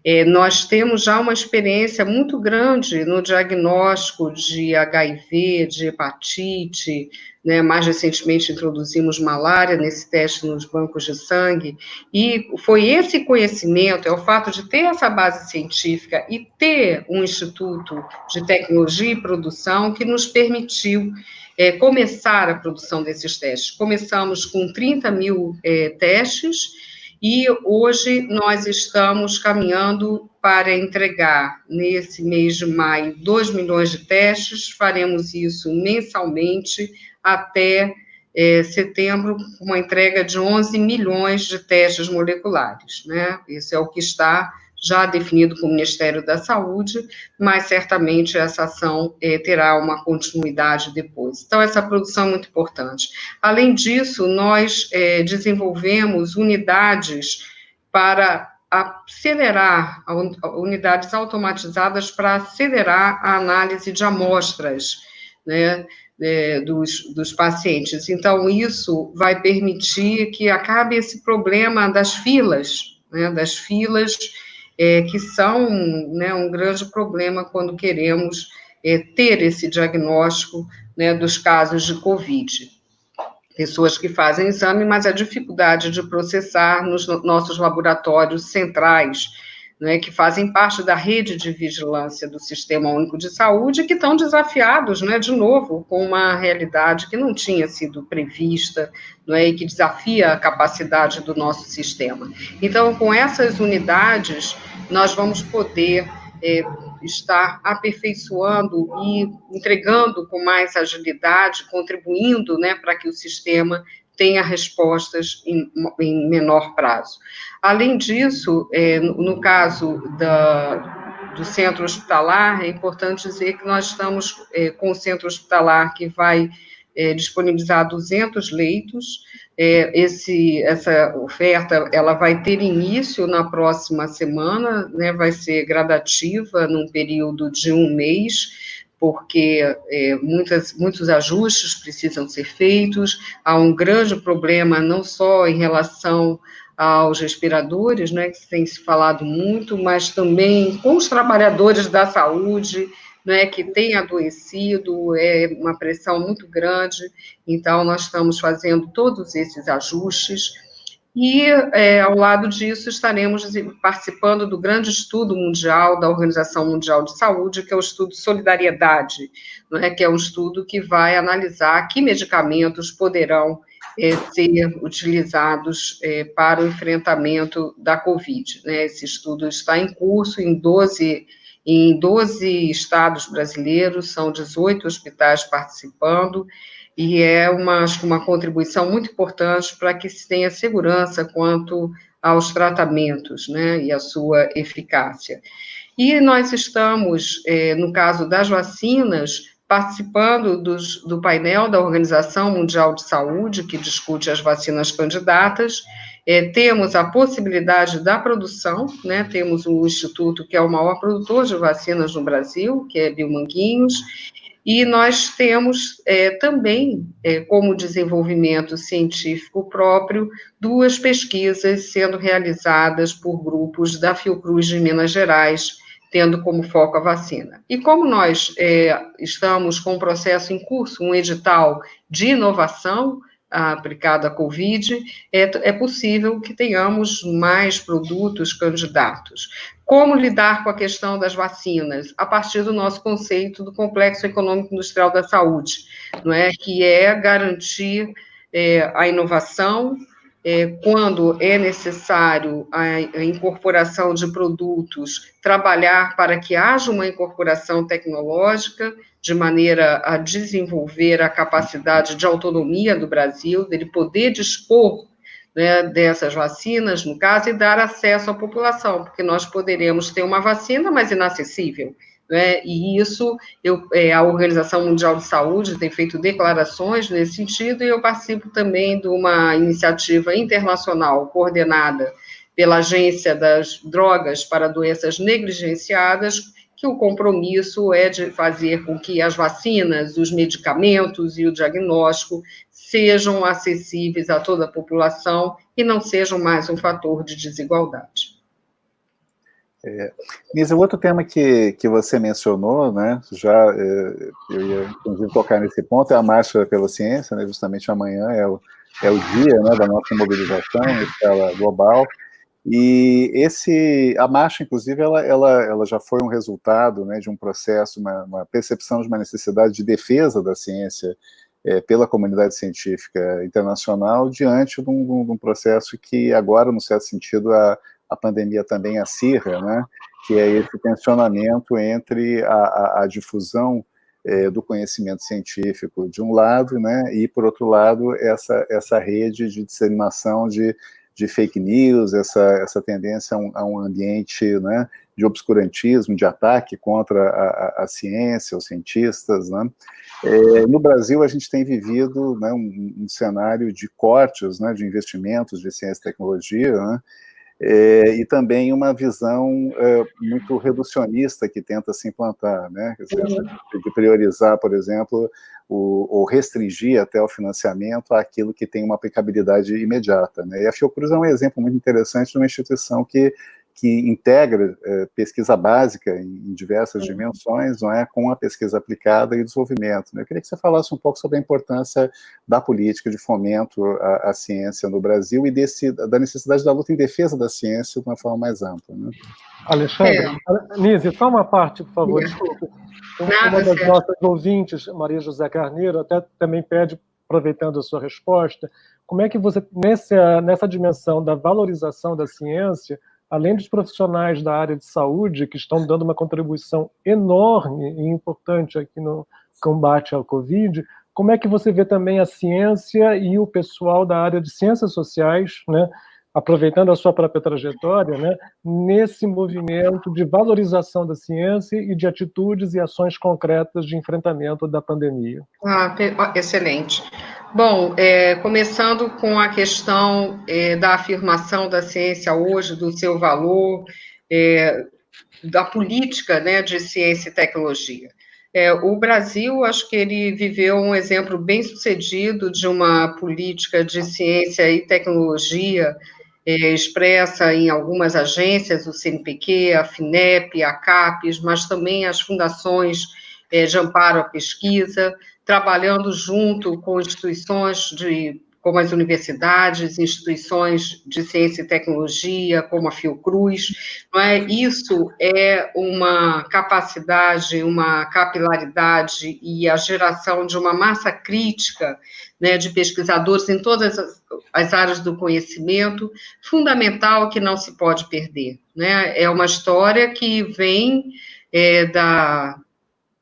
é, nós temos já uma experiência muito grande no diagnóstico de HIV, de hepatite, né? mais recentemente introduzimos malária nesse teste nos bancos de sangue, e foi esse conhecimento, é o fato de ter essa base científica e ter um instituto de tecnologia e produção que nos permitiu é, começar a produção desses testes. Começamos com 30 mil é, testes, e hoje nós estamos caminhando para entregar, nesse mês de maio, 2 milhões de testes, faremos isso mensalmente até é, setembro, uma entrega de 11 milhões de testes moleculares, né? Isso é o que está já definido com o Ministério da Saúde, mas certamente essa ação é, terá uma continuidade depois. Então, essa produção é muito importante. Além disso, nós é, desenvolvemos unidades para acelerar, unidades automatizadas para acelerar a análise de amostras, né, é, dos, dos pacientes. Então, isso vai permitir que acabe esse problema das filas, né, das filas é, que são né, um grande problema quando queremos é, ter esse diagnóstico né, dos casos de Covid. Pessoas que fazem exame, mas a dificuldade de processar nos nossos laboratórios centrais né, que fazem parte da rede de vigilância do Sistema Único de Saúde, que estão desafiados, né, de novo, com uma realidade que não tinha sido prevista, não é, e que desafia a capacidade do nosso sistema. Então, com essas unidades, nós vamos poder é, estar aperfeiçoando e entregando com mais agilidade, contribuindo, né, para que o sistema tenha respostas em, em menor prazo. Além disso, é, no, no, caso da, do centro hospitalar, é importante dizer que nós estamos é, com o centro hospitalar que vai é, disponibilizar 200 leitos. É, esse, essa oferta ela vai ter início na próxima semana, né, vai ser gradativa, num período de um mês porque é, muitas, muitos ajustes precisam ser feitos, há um grande problema não só em relação aos respiradores, né, que tem se falado muito, mas também com os trabalhadores da saúde, né, que têm adoecido, é uma pressão muito grande, então nós estamos fazendo todos esses ajustes, e, é, ao lado disso, estaremos participando do grande estudo mundial da Organização Mundial de Saúde, que é o estudo Solidariedade, né, que é um estudo que vai analisar que medicamentos poderão é, ser utilizados é, para o enfrentamento da Covid. Né? Esse estudo está em curso em 12, em 12 estados brasileiros, são 18 hospitais participando, e é uma, uma contribuição muito importante para que se tenha segurança quanto aos tratamentos né, e a sua eficácia. E nós estamos, é, no caso das vacinas, participando dos, do painel da Organização Mundial de Saúde, que discute as vacinas candidatas. É, temos a possibilidade da produção, né? temos um instituto que é o maior produtor de vacinas no Brasil, que é Biomanguinhos, e nós temos é, também, é, como desenvolvimento científico próprio, duas pesquisas sendo realizadas por grupos da Fiocruz de Minas Gerais, tendo como foco a vacina. E como nós é, estamos com um processo em curso, um edital de inovação aplicado à Covid, é, é possível que tenhamos mais produtos candidatos. Como lidar com a questão das vacinas? A partir do nosso conceito do complexo econômico industrial da saúde, não é? que é garantir é, a inovação, é, quando é necessário a, a, incorporação de produtos, trabalhar para que haja uma incorporação tecnológica, de maneira a desenvolver a capacidade de autonomia do Brasil, dele poder dispor né, dessas vacinas, no caso, e dar acesso à população, porque nós poderemos ter uma vacina, mas inacessível. Né? E isso, eu, é, a Organização Mundial de Saúde tem feito declarações nesse sentido, e eu participo também de uma iniciativa internacional coordenada pela Agência das Drogas para Doenças Negligenciadas, que o compromisso é de fazer com que as vacinas, os medicamentos e o diagnóstico sejam acessíveis a toda a população e não sejam mais um fator de desigualdade. É, Nisa, outro tema que, que você mencionou, né, já é, eu ia inclusive tocar nesse ponto, é a Marcha pela Ciência, né, justamente amanhã é o, é o dia né, da nossa mobilização escala global, e esse, a marcha, inclusive, ela, ela, ela já foi um resultado né, de um processo, uma, uma percepção de uma necessidade de defesa da ciência é, pela comunidade científica internacional diante de um, de um, processo que agora, no certo sentido, a, a pandemia também acirra, né, que é esse tensionamento entre a, a, a difusão é, do conhecimento científico de um lado, né, e por outro lado essa essa rede de disseminação de, de fake news, essa essa tendência a um, a um ambiente, né, de obscurantismo, de ataque contra a, a, a ciência, os cientistas, né. É, no Brasil a gente tem vivido né, um, um cenário de cortes, né, de investimentos de ciência e tecnologia, né, é, e também uma visão é, muito reducionista que tenta se implantar, né? Dizer, uhum. de priorizar, por exemplo, o, ou restringir até o financiamento àquilo que tem uma aplicabilidade imediata. Né? E a Fiocruz é um exemplo muito interessante de uma instituição que que integra é, pesquisa básica em, em diversas uhum. dimensões, não é, com a pesquisa aplicada e desenvolvimento. Né? Eu queria que você falasse um pouco sobre a importância da política de fomento à, à ciência no Brasil e desse, da necessidade da luta em defesa da ciência de uma forma mais ampla. Né? Alexandre, é. Nise, só uma parte, por favor, desculpe. Uma das nossas ouvintes, Maria José Carneiro, até também pede, aproveitando a sua resposta, como é que você, nessa, nessa dimensão da valorização da ciência, além dos profissionais da área de saúde, que estão dando uma contribuição enorme e importante aqui no combate ao Covid, como é que você vê também a ciência e o pessoal da área de ciências sociais, né, aproveitando a sua própria trajetória, né, nesse movimento de valorização da ciência e de atitudes e ações concretas de enfrentamento da pandemia? Ah, excelente. Bom, é, começando com a questão é, da afirmação da ciência hoje, do seu valor, é, da política né, de ciência e tecnologia. É, o Brasil, acho que ele viveu um exemplo bem sucedido de uma política de ciência e tecnologia expressa em algumas agências, o CNPq, a FINEP, a CAPES, mas também as fundações é, de amparo à pesquisa, trabalhando junto com instituições de como as universidades, instituições de ciência e tecnologia, como a Fiocruz, não é? Isso é uma capacidade, uma capilaridade e a geração de uma massa crítica, né, de pesquisadores em todas as, as áreas do conhecimento, fundamental que não se pode perder, né? É uma história que vem é, da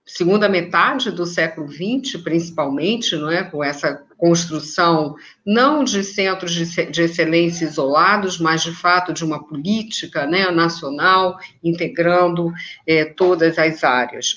segunda metade do século XX, principalmente, não é, com essa construção não de centros de, de excelência isolados, mas de fato de uma política né, nacional integrando é, todas as áreas,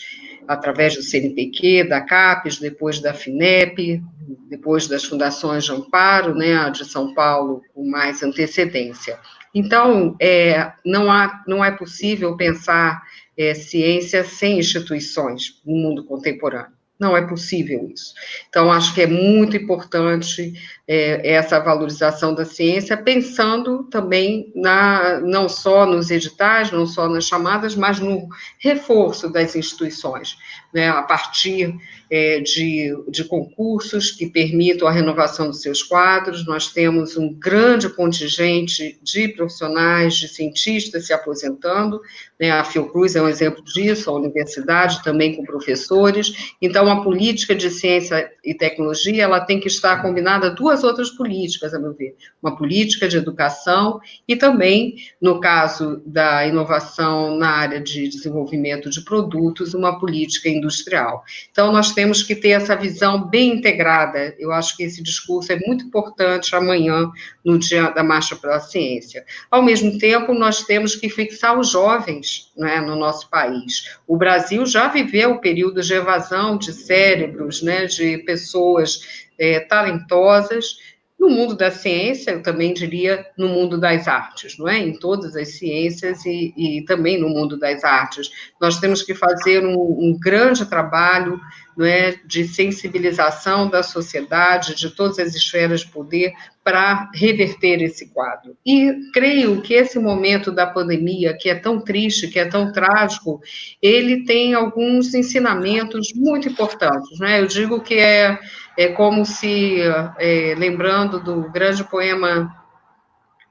através do CNPq, da CAPES, depois da FINEP, depois das fundações de amparo, né, a de São Paulo com mais antecedência. Então, é, não, há, não é possível pensar é, ciência sem instituições no mundo contemporâneo. Não é possível isso. Então, acho que é muito importante é, essa valorização da ciência, pensando também na, não só nos editais, não só nas chamadas, mas no reforço das instituições, né, a partir é, de, de concursos que permitam a renovação dos seus quadros. Nós temos um grande contingente de profissionais, de cientistas se aposentando, né, a Fiocruz é um exemplo disso, a universidade também com professores. Então, a política de ciência e tecnologia, ela tem que estar combinada a outras políticas, a meu ver. Uma política de educação e também, no caso da inovação na área de desenvolvimento de produtos, uma política industrial. Então, nós temos que ter essa visão bem integrada. Eu acho que esse discurso é muito importante amanhã, no dia da Marcha pela Ciência. Ao mesmo tempo, nós temos que fixar os jovens né, no nosso país. O Brasil já viveu períodos de evasão de cérebros, né, de pessoas é, talentosas, no mundo da ciência, eu também diria no mundo das artes, não é? Em todas as ciências e, e também no mundo das artes. Nós temos que fazer um, um grande trabalho não é, de sensibilização da sociedade, de todas as esferas de poder, para reverter esse quadro. E creio que esse momento da pandemia, que é tão triste, que é tão trágico, ele tem alguns ensinamentos muito importantes. Né? Eu digo que é é como se, é, lembrando do grande poema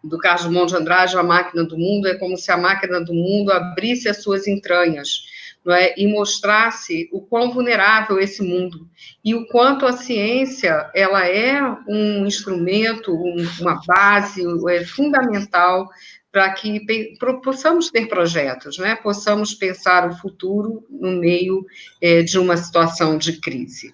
do Carlos de Andrade, A Máquina do Mundo, é como se a máquina do mundo abrisse as suas entranhas não é? e mostrasse o quão vulnerável esse mundo e o quanto a ciência ela é um instrumento, um, uma base é fundamental para que possamos ter projetos, né? possamos pensar o futuro no meio é, de uma situação de crise.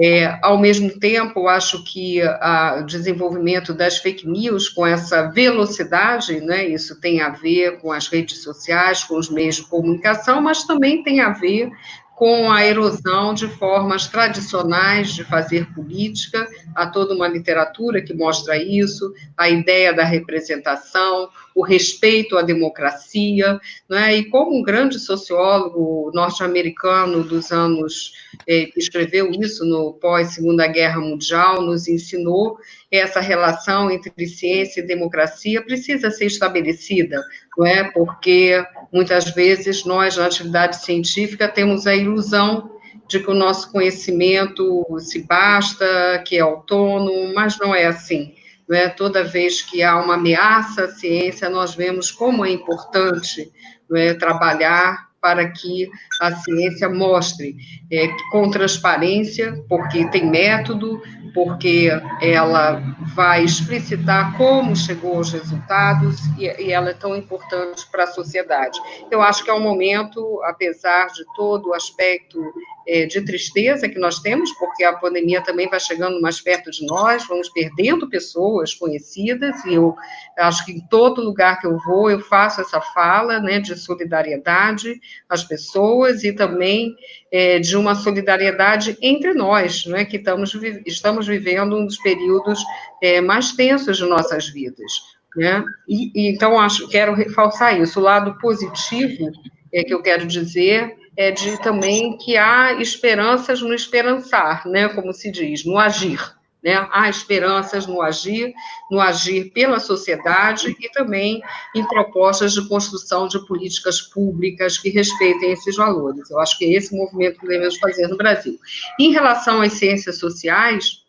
É, ao mesmo tempo, acho que o desenvolvimento das fake news com essa velocidade, né, isso tem a ver com as redes sociais, com os meios de comunicação, mas também tem a ver com a erosão de formas tradicionais de fazer política, há toda uma literatura que mostra isso, a ideia da representação, o respeito à democracia, né? e como um grande sociólogo norte-americano dos anos, eh, escreveu isso no pós-Segunda Guerra Mundial, nos ensinou, essa relação entre ciência e democracia precisa ser estabelecida, não é? Porque muitas vezes nós, na atividade científica, temos a ilusão de que o nosso conhecimento se basta, que é autônomo, mas não é assim. Não é? Toda vez que há uma ameaça à ciência, nós vemos como é importante não é, trabalhar para que a ciência mostre é, com transparência, porque tem método, porque ela vai explicitar como chegou aos resultados e, e ela é tão importante para a sociedade. Eu acho que é um momento, apesar de todo o aspecto é, de tristeza que nós temos, porque a pandemia também vai chegando mais perto de nós, vamos perdendo pessoas conhecidas, e eu acho que em todo lugar que eu vou, eu faço essa fala né, de solidariedade às pessoas e também é, de uma solidariedade entre nós, né, que estamos, estamos vivendo um dos períodos é, mais tensos de nossas vidas. Né? E, e, então, acho, quero reforçar isso. O lado positivo é que eu quero dizer é de também que há esperanças no esperançar, né, como se diz, no agir. Né? Há esperanças no agir, no agir pela sociedade e também em propostas de construção de políticas públicas que respeitem esses valores. Eu acho que é esse movimento que devemos fazer no Brasil. Em relação às ciências sociais,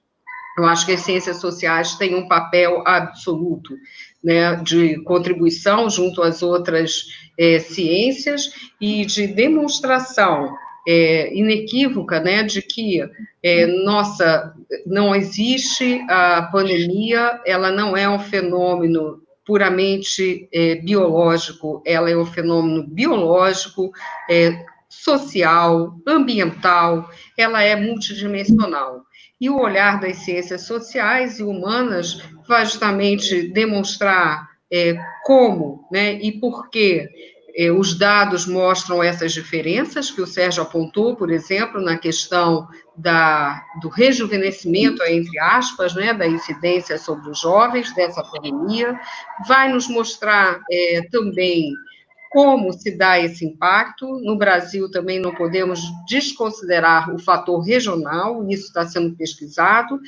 Eu acho que as ciências sociais têm um papel absoluto né, de contribuição junto às outras é, ciências e de demonstração é, inequívoca né, de que, é, nossa, não existe a pandemia, ela não é um fenômeno puramente é, biológico, ela é um fenômeno biológico, é, social, ambiental, ela é multidimensional. E o olhar das ciências sociais e humanas vai justamente demonstrar é, como né, e por que é, os dados mostram essas diferenças que o Sérgio apontou, por exemplo, na questão da, do rejuvenescimento, entre aspas, né, da incidência sobre os jovens dessa pandemia, vai nos mostrar é, também como se dá esse impacto. No Brasil também não podemos desconsiderar o fator regional, isso está sendo pesquisado.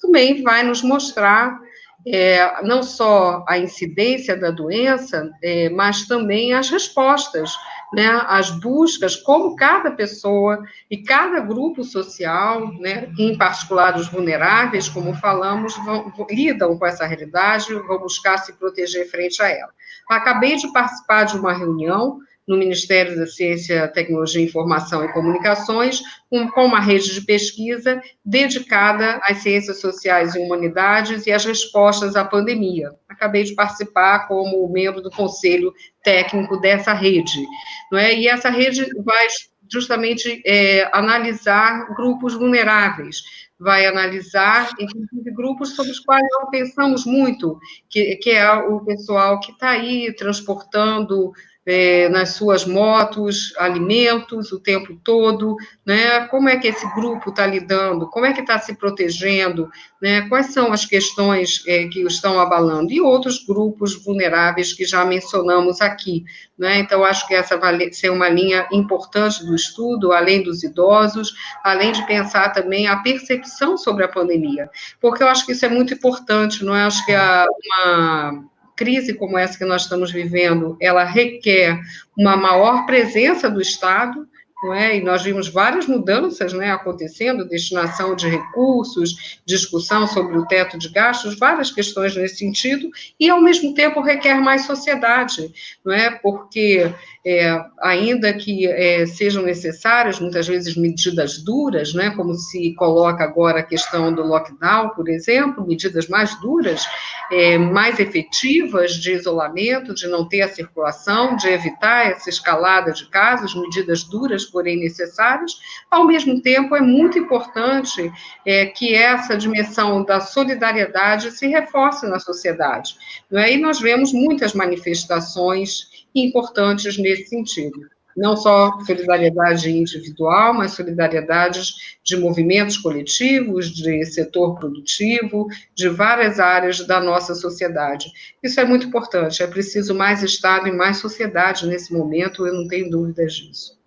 Também vai nos mostrar é, não só a incidência da doença, é, mas também as respostas, né, as buscas, como cada pessoa e cada grupo social, né, em particular os vulneráveis, como falamos, vão, lidam com essa realidade, vão buscar se proteger frente a ela. Acabei de participar de uma reunião no Ministério da Ciência, Tecnologia, Informação e Comunicações, com, uma rede de pesquisa dedicada às ciências sociais e humanidades e às respostas à pandemia. Acabei de participar como membro do conselho técnico dessa rede. Não é? E essa rede vai justamente é, analisar grupos vulneráveis, vai analisar, inclusive, grupos sobre os quais nós pensamos muito, que, que é o pessoal que está aí transportando é, nas suas motos, alimentos o tempo todo, né? Como é que esse grupo está lidando? Como é que está se protegendo? Né? Quais são as questões é, que o estão abalando? E outros grupos vulneráveis que já mencionamos aqui, né? Então, acho que essa vai ser uma linha importante do estudo, além dos idosos, além de pensar também a percepção sobre a pandemia, porque eu acho que isso é muito importante, não é? Acho que há uma crise como essa que nós estamos vivendo, ela requer uma maior presença do Estado, não é? E nós vimos várias mudanças, né, acontecendo, destinação de recursos, discussão sobre o teto de gastos, várias questões nesse sentido, e ao mesmo tempo requer mais sociedade, não é? Porque é, ainda que é, sejam necessárias muitas vezes medidas duras, né, como se coloca agora a questão do lockdown, por exemplo, medidas mais duras, é, mais efetivas de isolamento, de não ter a circulação, de evitar essa escalada de casos, medidas duras, porém necessárias. Ao mesmo tempo, é muito importante é, que essa dimensão da solidariedade se reforce na sociedade. É? E nós vemos muitas manifestações importantes nesse sentido. Não só solidariedade individual, mas solidariedades de movimentos coletivos, de setor produtivo, de várias áreas da nossa sociedade. Isso é muito importante. É preciso mais Estado e mais sociedade nesse momento, eu não tenho dúvidas disso.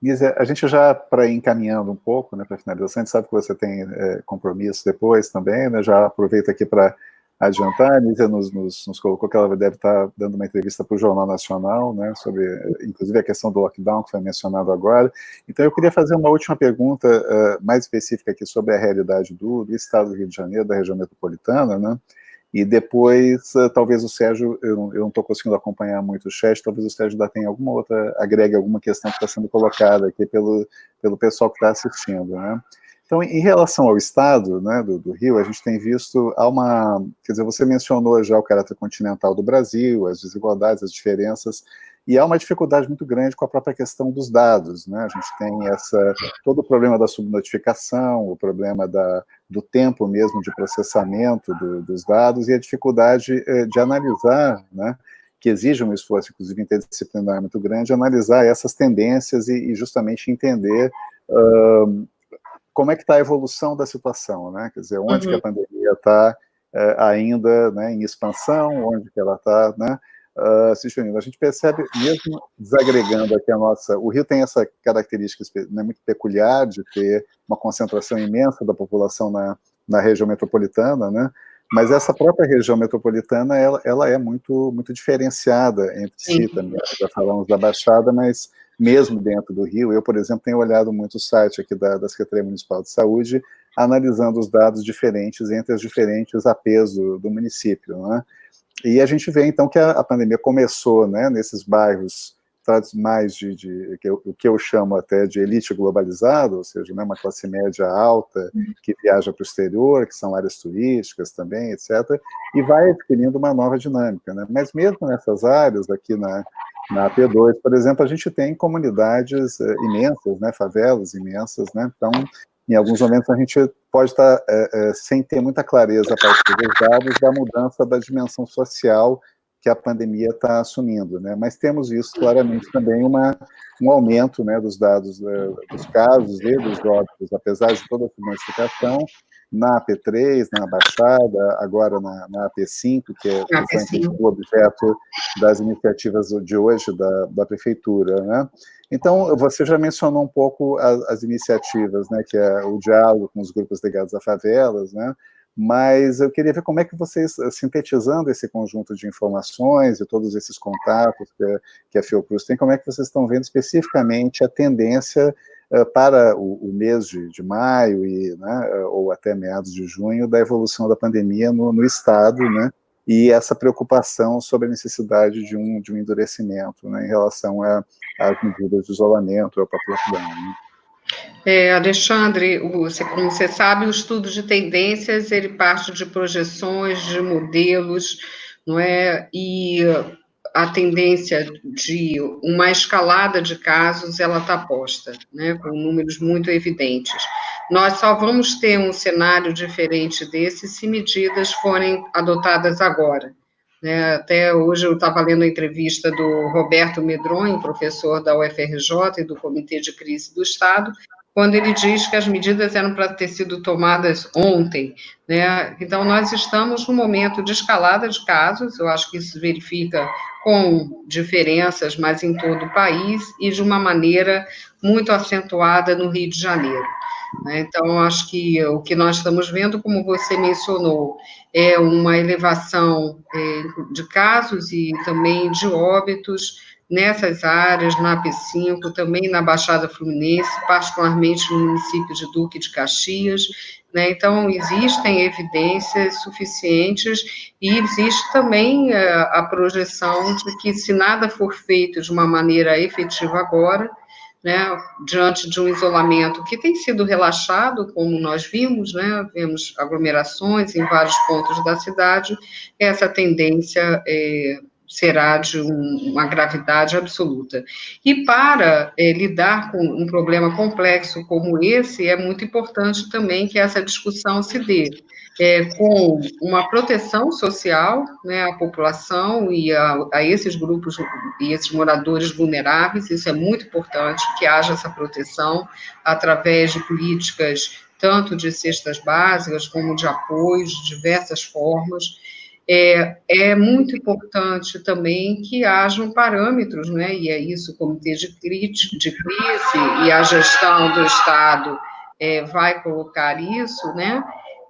Nisa, a gente já, para encaminhando um pouco, né, para finalização, a gente sabe que você tem é, compromisso depois também, né, já aproveito aqui para adiantar. A Nízia nos, nos, nos, colocou que ela deve estar dando uma entrevista para o Jornal Nacional, né, sobre, inclusive, a questão do lockdown, que foi mencionado agora. Então, eu queria fazer uma última pergunta uh, mais específica aqui sobre a realidade do, do, Estado do Rio de Janeiro, da região metropolitana, né, e depois, uh, talvez o Sérgio, eu, não estou conseguindo acompanhar muito o chat, talvez o Sérgio ainda tenha alguma outra, agregue alguma questão que está sendo colocada aqui pelo, pelo pessoal que está assistindo, né. Então, em relação ao estado né, do, do, Rio, a gente tem visto há uma. Quer dizer, você mencionou já o caráter continental do Brasil, as desigualdades, as diferenças, e há uma dificuldade muito grande com a própria questão dos dados. Né? A gente tem essa, todo o problema da subnotificação, o problema da, do tempo mesmo de processamento do, dos dados e a dificuldade eh, de analisar, né, que exige um esforço, inclusive interdisciplinar muito grande, analisar essas tendências e, e justamente entender. Uh, como é que está a evolução da situação, né? Quer dizer, onde uhum. que a pandemia está é, ainda né, em expansão, onde que ela está, né? Uh, se A gente percebe, mesmo desagregando aqui a nossa... O Rio tem essa característica né, muito peculiar de ter uma concentração imensa da população na, na região metropolitana, né? Mas essa própria região metropolitana, ela, ela é muito, muito diferenciada entre si também. Já falamos da Baixada, mas mesmo dentro do Rio. Eu, por exemplo, tenho olhado muito o site aqui da, da Secretaria Municipal de Saúde, analisando os dados diferentes entre as diferentes APs do, do município. Né? E a gente vê, então, que a, a pandemia começou né, nesses bairros mais de, de que eu, o que eu chamo até de elite globalizada, ou seja, né, uma classe média alta que viaja para o exterior, que são áreas turísticas também, etc., e vai adquirindo uma nova dinâmica. Né? Mas mesmo nessas áreas, aqui na, na AP2, por exemplo, a gente tem comunidades uh, imensas, né, favelas imensas, né, então em alguns momentos a gente pode estar é, é, sem ter muita clareza a partir dos dados da mudança da dimensão social que a pandemia está assumindo, né? Mas temos visto claramente também uma, um aumento, né, dos dados é, dos casos e dos óbitos, apesar de toda a modificação, na AP3, na Baixada, agora na, na AP5, que é o objeto das iniciativas de hoje da, da Prefeitura. Né? Então, você já mencionou um pouco as, as, iniciativas, né, que é o diálogo com os grupos ligados a favelas, né? Mas eu queria ver como é que vocês, sintetizando esse conjunto de informações e todos esses contatos que, que a Fiocruz tem, como é que vocês estão vendo especificamente a tendência uh, para o, o, mês de, de maio e, né, ou até meados de junho da evolução da pandemia no, no Estado, né, e essa preocupação sobre a necessidade de um, de um endurecimento né, em relação às medidas de isolamento, ao próprio lockdown. Né? É, Alexandre, como você sabe, o estudo de tendências ele parte de projeções, de modelos, não é? E a tendência de uma escalada de casos ela está posta, né? Com números muito evidentes. Nós só vamos ter um cenário diferente desse se medidas forem adotadas agora. Né? Até hoje eu estava lendo a entrevista do Roberto Medronho, professor da UFRJ e do Comitê de Crise do Estado, quando ele diz que as medidas eram para ter sido tomadas ontem. Né? Então, nós estamos no momento de escalada de casos, eu acho que isso verifica com diferenças, mas em todo o país, e de uma maneira muito acentuada no Rio de Janeiro. Né? Então, acho que o que nós estamos vendo, como você mencionou, é uma elevação é, de casos e também de óbitos nessas áreas, na AP5, também na Baixada Fluminense, particularmente no município de Duque de Caxias. Né? Então, existem evidências suficientes e existe também é, a projeção de que, se nada for feito de uma maneira efetiva agora, né, diante de um isolamento que tem sido relaxado, como nós vimos, né, vemos aglomerações em vários pontos da cidade, essa tendência é, será de um, uma gravidade absoluta. E para é, lidar com um problema complexo como esse, é muito importante também que essa discussão se dê é, com uma proteção social né, à população e a, a, esses grupos e esses moradores vulneráveis, isso é muito importante, que haja essa proteção através de políticas tanto de cestas básicas como de apoios de diversas formas. É, é muito importante também que hajam parâmetros, né, e é isso o Comitê de, crise, de crise e a gestão do Estado é, vai colocar isso, né,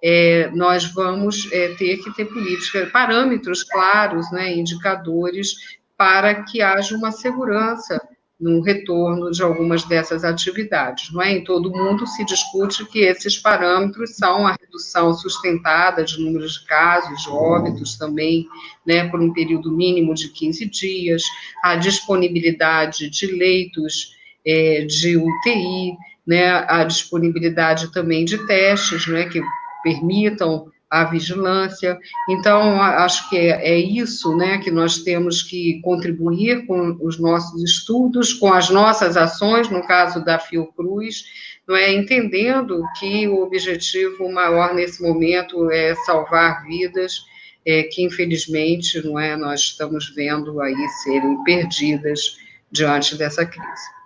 é, nós vamos é, ter que ter políticas, parâmetros claros, né, indicadores, para que haja uma segurança no retorno de algumas dessas atividades. Não é? Em todo mundo se discute que esses parâmetros são a redução sustentada de números de casos, de óbitos também, né, por um período mínimo de 15 dias, a disponibilidade de leitos é, de UTI, né, a disponibilidade também de testes, né, que permitam a vigilância. Então, acho que é, é, isso né, que nós temos que contribuir com os nossos estudos, com as nossas ações, no caso da Fiocruz, não é, entendendo que o objetivo maior nesse momento é salvar vidas, é, que infelizmente não é, nós estamos vendo aí serem perdidas diante dessa crise.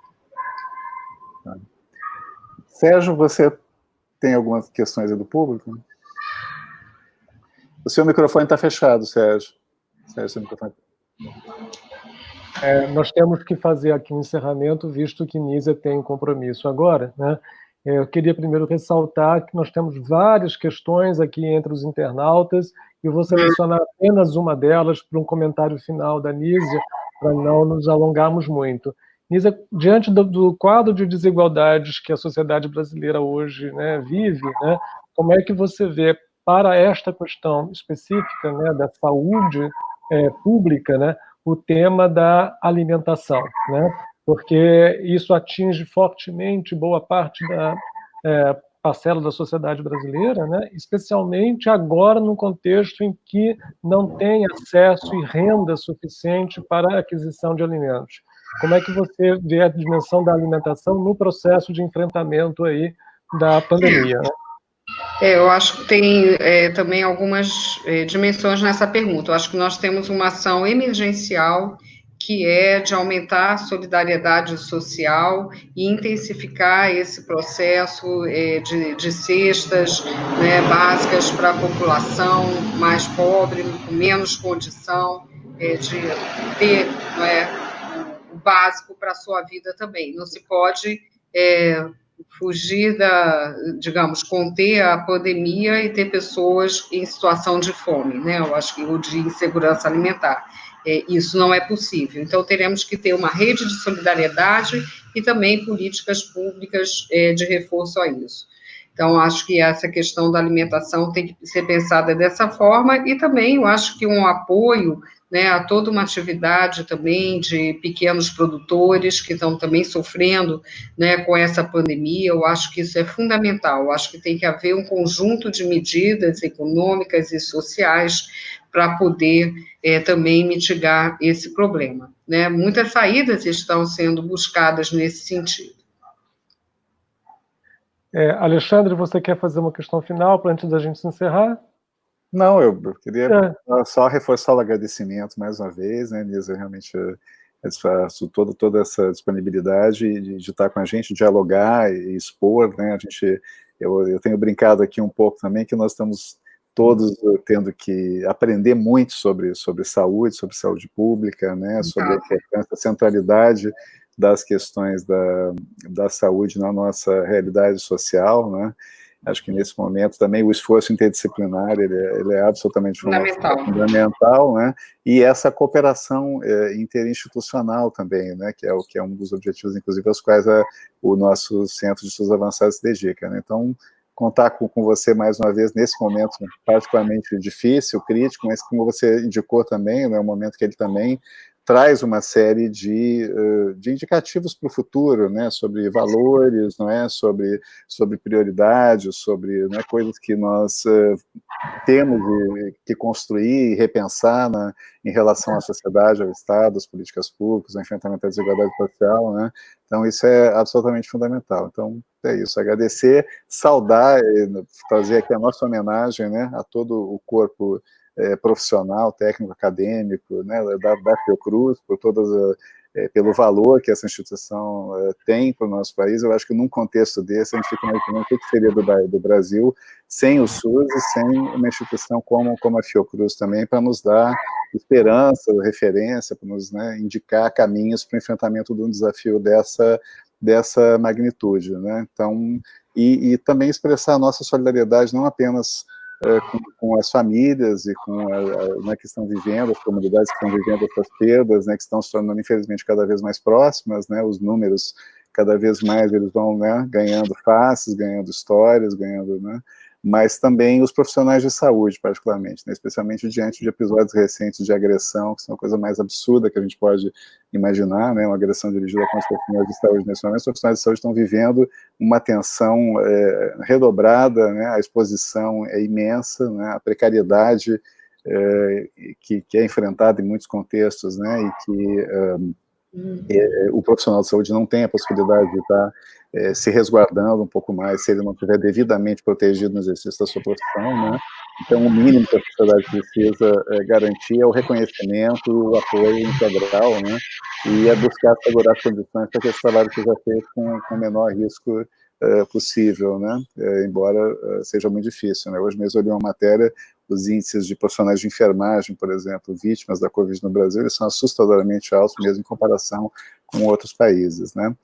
Sérgio, você tem algumas questões do público? O seu microfone está fechado, Sérgio. Sérgio, microfone. É, nós temos que fazer aqui um encerramento, visto que Nízia tem um compromisso agora. Né? É, eu queria primeiro ressaltar que nós temos várias questões aqui entre os internautas, e vou selecionar apenas uma delas para um comentário final da Nízia, para não nos alongarmos muito. Nisa, diante do, do, quadro de desigualdades que a sociedade brasileira hoje né, vive, né, como é que você vê para esta questão específica né, da saúde é, pública, né, o tema da alimentação, né, porque isso atinge fortemente boa parte da é, parcela da sociedade brasileira, né, especialmente agora no contexto em que não tem acesso e renda suficiente para a aquisição de alimentos. Como é que você vê a dimensão da alimentação no processo de enfrentamento aí da pandemia? Né? É, eu acho que tem é, também algumas é, dimensões nessa pergunta. Eu acho que nós temos uma ação emergencial que é de aumentar a solidariedade social e intensificar esse processo é, de, de cestas né, básicas para a população mais pobre, com menos condição é, de ter é, o básico para a sua vida também. Não se pode é, fugir da, digamos, conter a pandemia e ter pessoas em situação de fome, né? Eu acho que ou de insegurança alimentar. É, isso não é possível. Então, teremos que ter uma rede de solidariedade e também políticas públicas é, de reforço a isso. Então, acho que essa questão da alimentação tem que ser pensada dessa forma e também eu acho que um apoio né, a toda uma atividade também de pequenos produtores que estão também sofrendo né, com essa pandemia. Eu acho que isso é fundamental. Eu acho que tem que haver um conjunto de medidas econômicas e sociais para poder é, também mitigar esse problema. Né? Muitas saídas estão sendo buscadas nesse sentido. É, Alexandre, você quer fazer uma questão final para antes da gente se encerrar? Não, eu, eu queria é. só reforçar o agradecimento mais uma vez, né, Nisa, realmente toda, toda essa disponibilidade de, de, estar com a gente, dialogar e expor, né, a gente, eu, eu tenho brincado aqui um pouco também que nós estamos todos tendo que aprender muito sobre, sobre saúde, sobre saúde pública, né, sobre a a centralidade das questões da, da saúde na nossa realidade social, né, Acho que nesse momento também o esforço interdisciplinar ele é, ele é absolutamente fundamental. fundamental, né? E essa cooperação é, interinstitucional também, né? Que é o que é um dos objetivos, inclusive, aos quais a, o nosso Centro de Estudos Avançados se dedica. Né? Então, contar com, com você mais uma vez nesse momento particularmente difícil, crítico, mas como você indicou também, é né, um momento que ele também traz uma série de, de indicativos para o futuro, né, sobre valores, não é, sobre, sobre prioridades, sobre né, coisas que nós temos que construir e repensar na, em relação à sociedade, ao Estado, às políticas públicas, ao enfrentamento da desigualdade social, né, então isso é absolutamente fundamental. Então é isso, agradecer, saudar, trazer aqui a nossa homenagem, né, a todo o corpo é, profissional, técnico, acadêmico, né, da, da Fiocruz, por todas é, pelo valor que essa instituição é, tem para o nosso país, eu acho que num contexto desse, a gente fica imaginando o que seria do, do Brasil sem o SUS e sem uma instituição como, como a Fiocruz também, para nos dar esperança, referência, para nos né, indicar caminhos para o enfrentamento de um desafio dessa, dessa magnitude. Né? Então, e, e também expressar a nossa solidariedade não apenas é, com, com, as famílias e com a, a, né, que estão vivendo, as comunidades que estão vivendo essas perdas, né, que estão se tornando, infelizmente, cada vez mais próximas, né, os números cada vez mais eles vão né, ganhando faces, ganhando histórias, ganhando, né, mas também os profissionais de saúde, particularmente, né, especialmente diante de episódios recentes de agressão, que são a coisa mais absurda que a gente pode imaginar, né, uma agressão dirigida contra os profissionais de saúde nesse momento, os profissionais de saúde estão vivendo uma tensão é, redobrada, né, a exposição é imensa, né, a precariedade é, que, que, é enfrentada em muitos contextos, né, e que é, o profissional de saúde não tem a possibilidade de estar é, se resguardando um pouco mais se ele não estiver devidamente protegido no exercício da sua profissão, né? Então, o mínimo que a sociedade precisa é, garantir é o reconhecimento, o apoio integral, né? E é buscar assegurar as condições para que esse trabalho seja feito com, com o menor risco é, possível, né? É, embora é, seja muito difícil, né? Hoje mesmo eu li uma matéria, os índices de profissionais de enfermagem, por exemplo, vítimas da Covid no Brasil, eles são assustadoramente altos mesmo em comparação com outros países, né?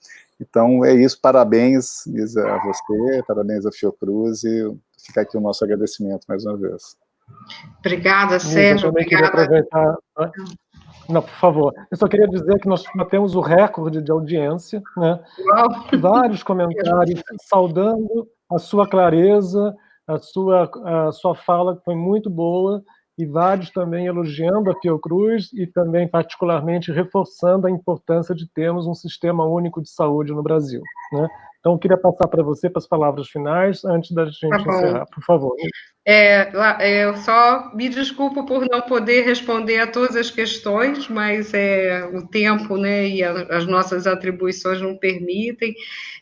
Então é isso, parabéns Isa, a você, parabéns a Fiocruz e fica aqui o nosso agradecimento mais uma vez. Obrigada, Sérgio, obrigada. Aproveitar, Não, por favor. Eu só queria dizer que nós batemos o recorde de audiência, né? Uau. Vários comentários saudando a sua clareza, a sua, a sua fala foi muito boa, e vários também elogiando a Fiocruz e também particularmente reforçando a importância de termos um sistema único de saúde no Brasil. Né? Então, eu queria passar para você para as palavras finais, antes da gente tá encerrar, por favor. É, eu só me desculpo por não poder responder a todas as questões, mas é, o tempo né, e a, as nossas atribuições não permitem.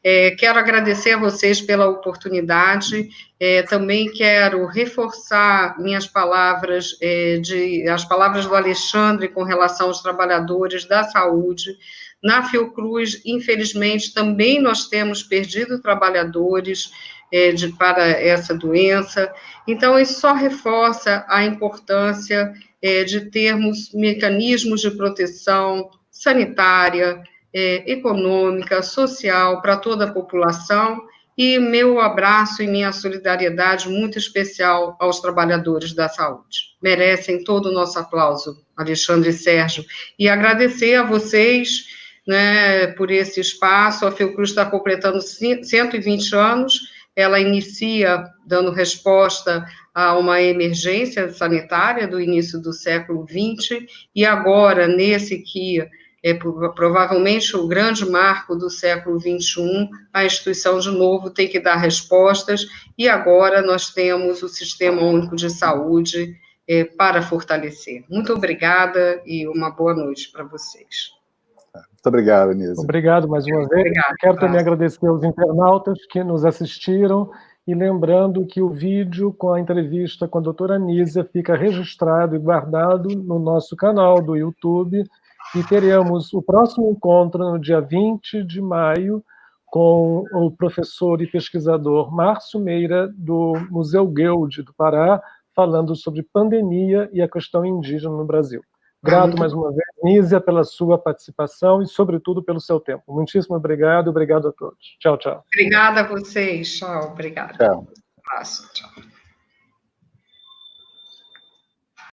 É, quero agradecer a vocês pela oportunidade. É, também quero reforçar minhas palavras, é, de, as palavras do Alexandre com relação aos trabalhadores da saúde. Na Fiocruz, infelizmente, também nós temos perdido trabalhadores é, de, para essa doença. Então, isso só reforça a importância é, de termos mecanismos de proteção sanitária, é, econômica, social para toda a população. E meu abraço e minha solidariedade muito especial aos trabalhadores da saúde. Merecem todo o nosso aplauso, Alexandre e Sérgio. E agradecer a vocês né, por esse espaço. A Fiocruz está completando 120 anos, ela inicia dando resposta a uma emergência sanitária do início do século XX, e agora, nesse que é provavelmente o grande marco do século XXI, a instituição, de novo, tem que dar respostas, e agora nós temos o Sistema Único de Saúde é, para fortalecer. Muito obrigada e uma boa noite para vocês. Muito obrigado, Nisa. Obrigado mais uma vez. Obrigado, Quero também agradecer aos internautas que nos assistiram e lembrando que o vídeo com a entrevista com a doutora Nízia fica registrado e guardado no nosso canal do YouTube e teremos o próximo encontro no dia 20 de maio com o professor e pesquisador Márcio Meira do Museu Guild do Pará, falando sobre pandemia e a questão indígena no Brasil. Grato mais uma vez, Nízia, pela sua participação e, sobretudo, pelo seu tempo. Muitíssimo obrigado, obrigado a todos. Tchau, tchau. Obrigada a vocês. Tchau, obrigada. Tchau. Um abraço. Tchau.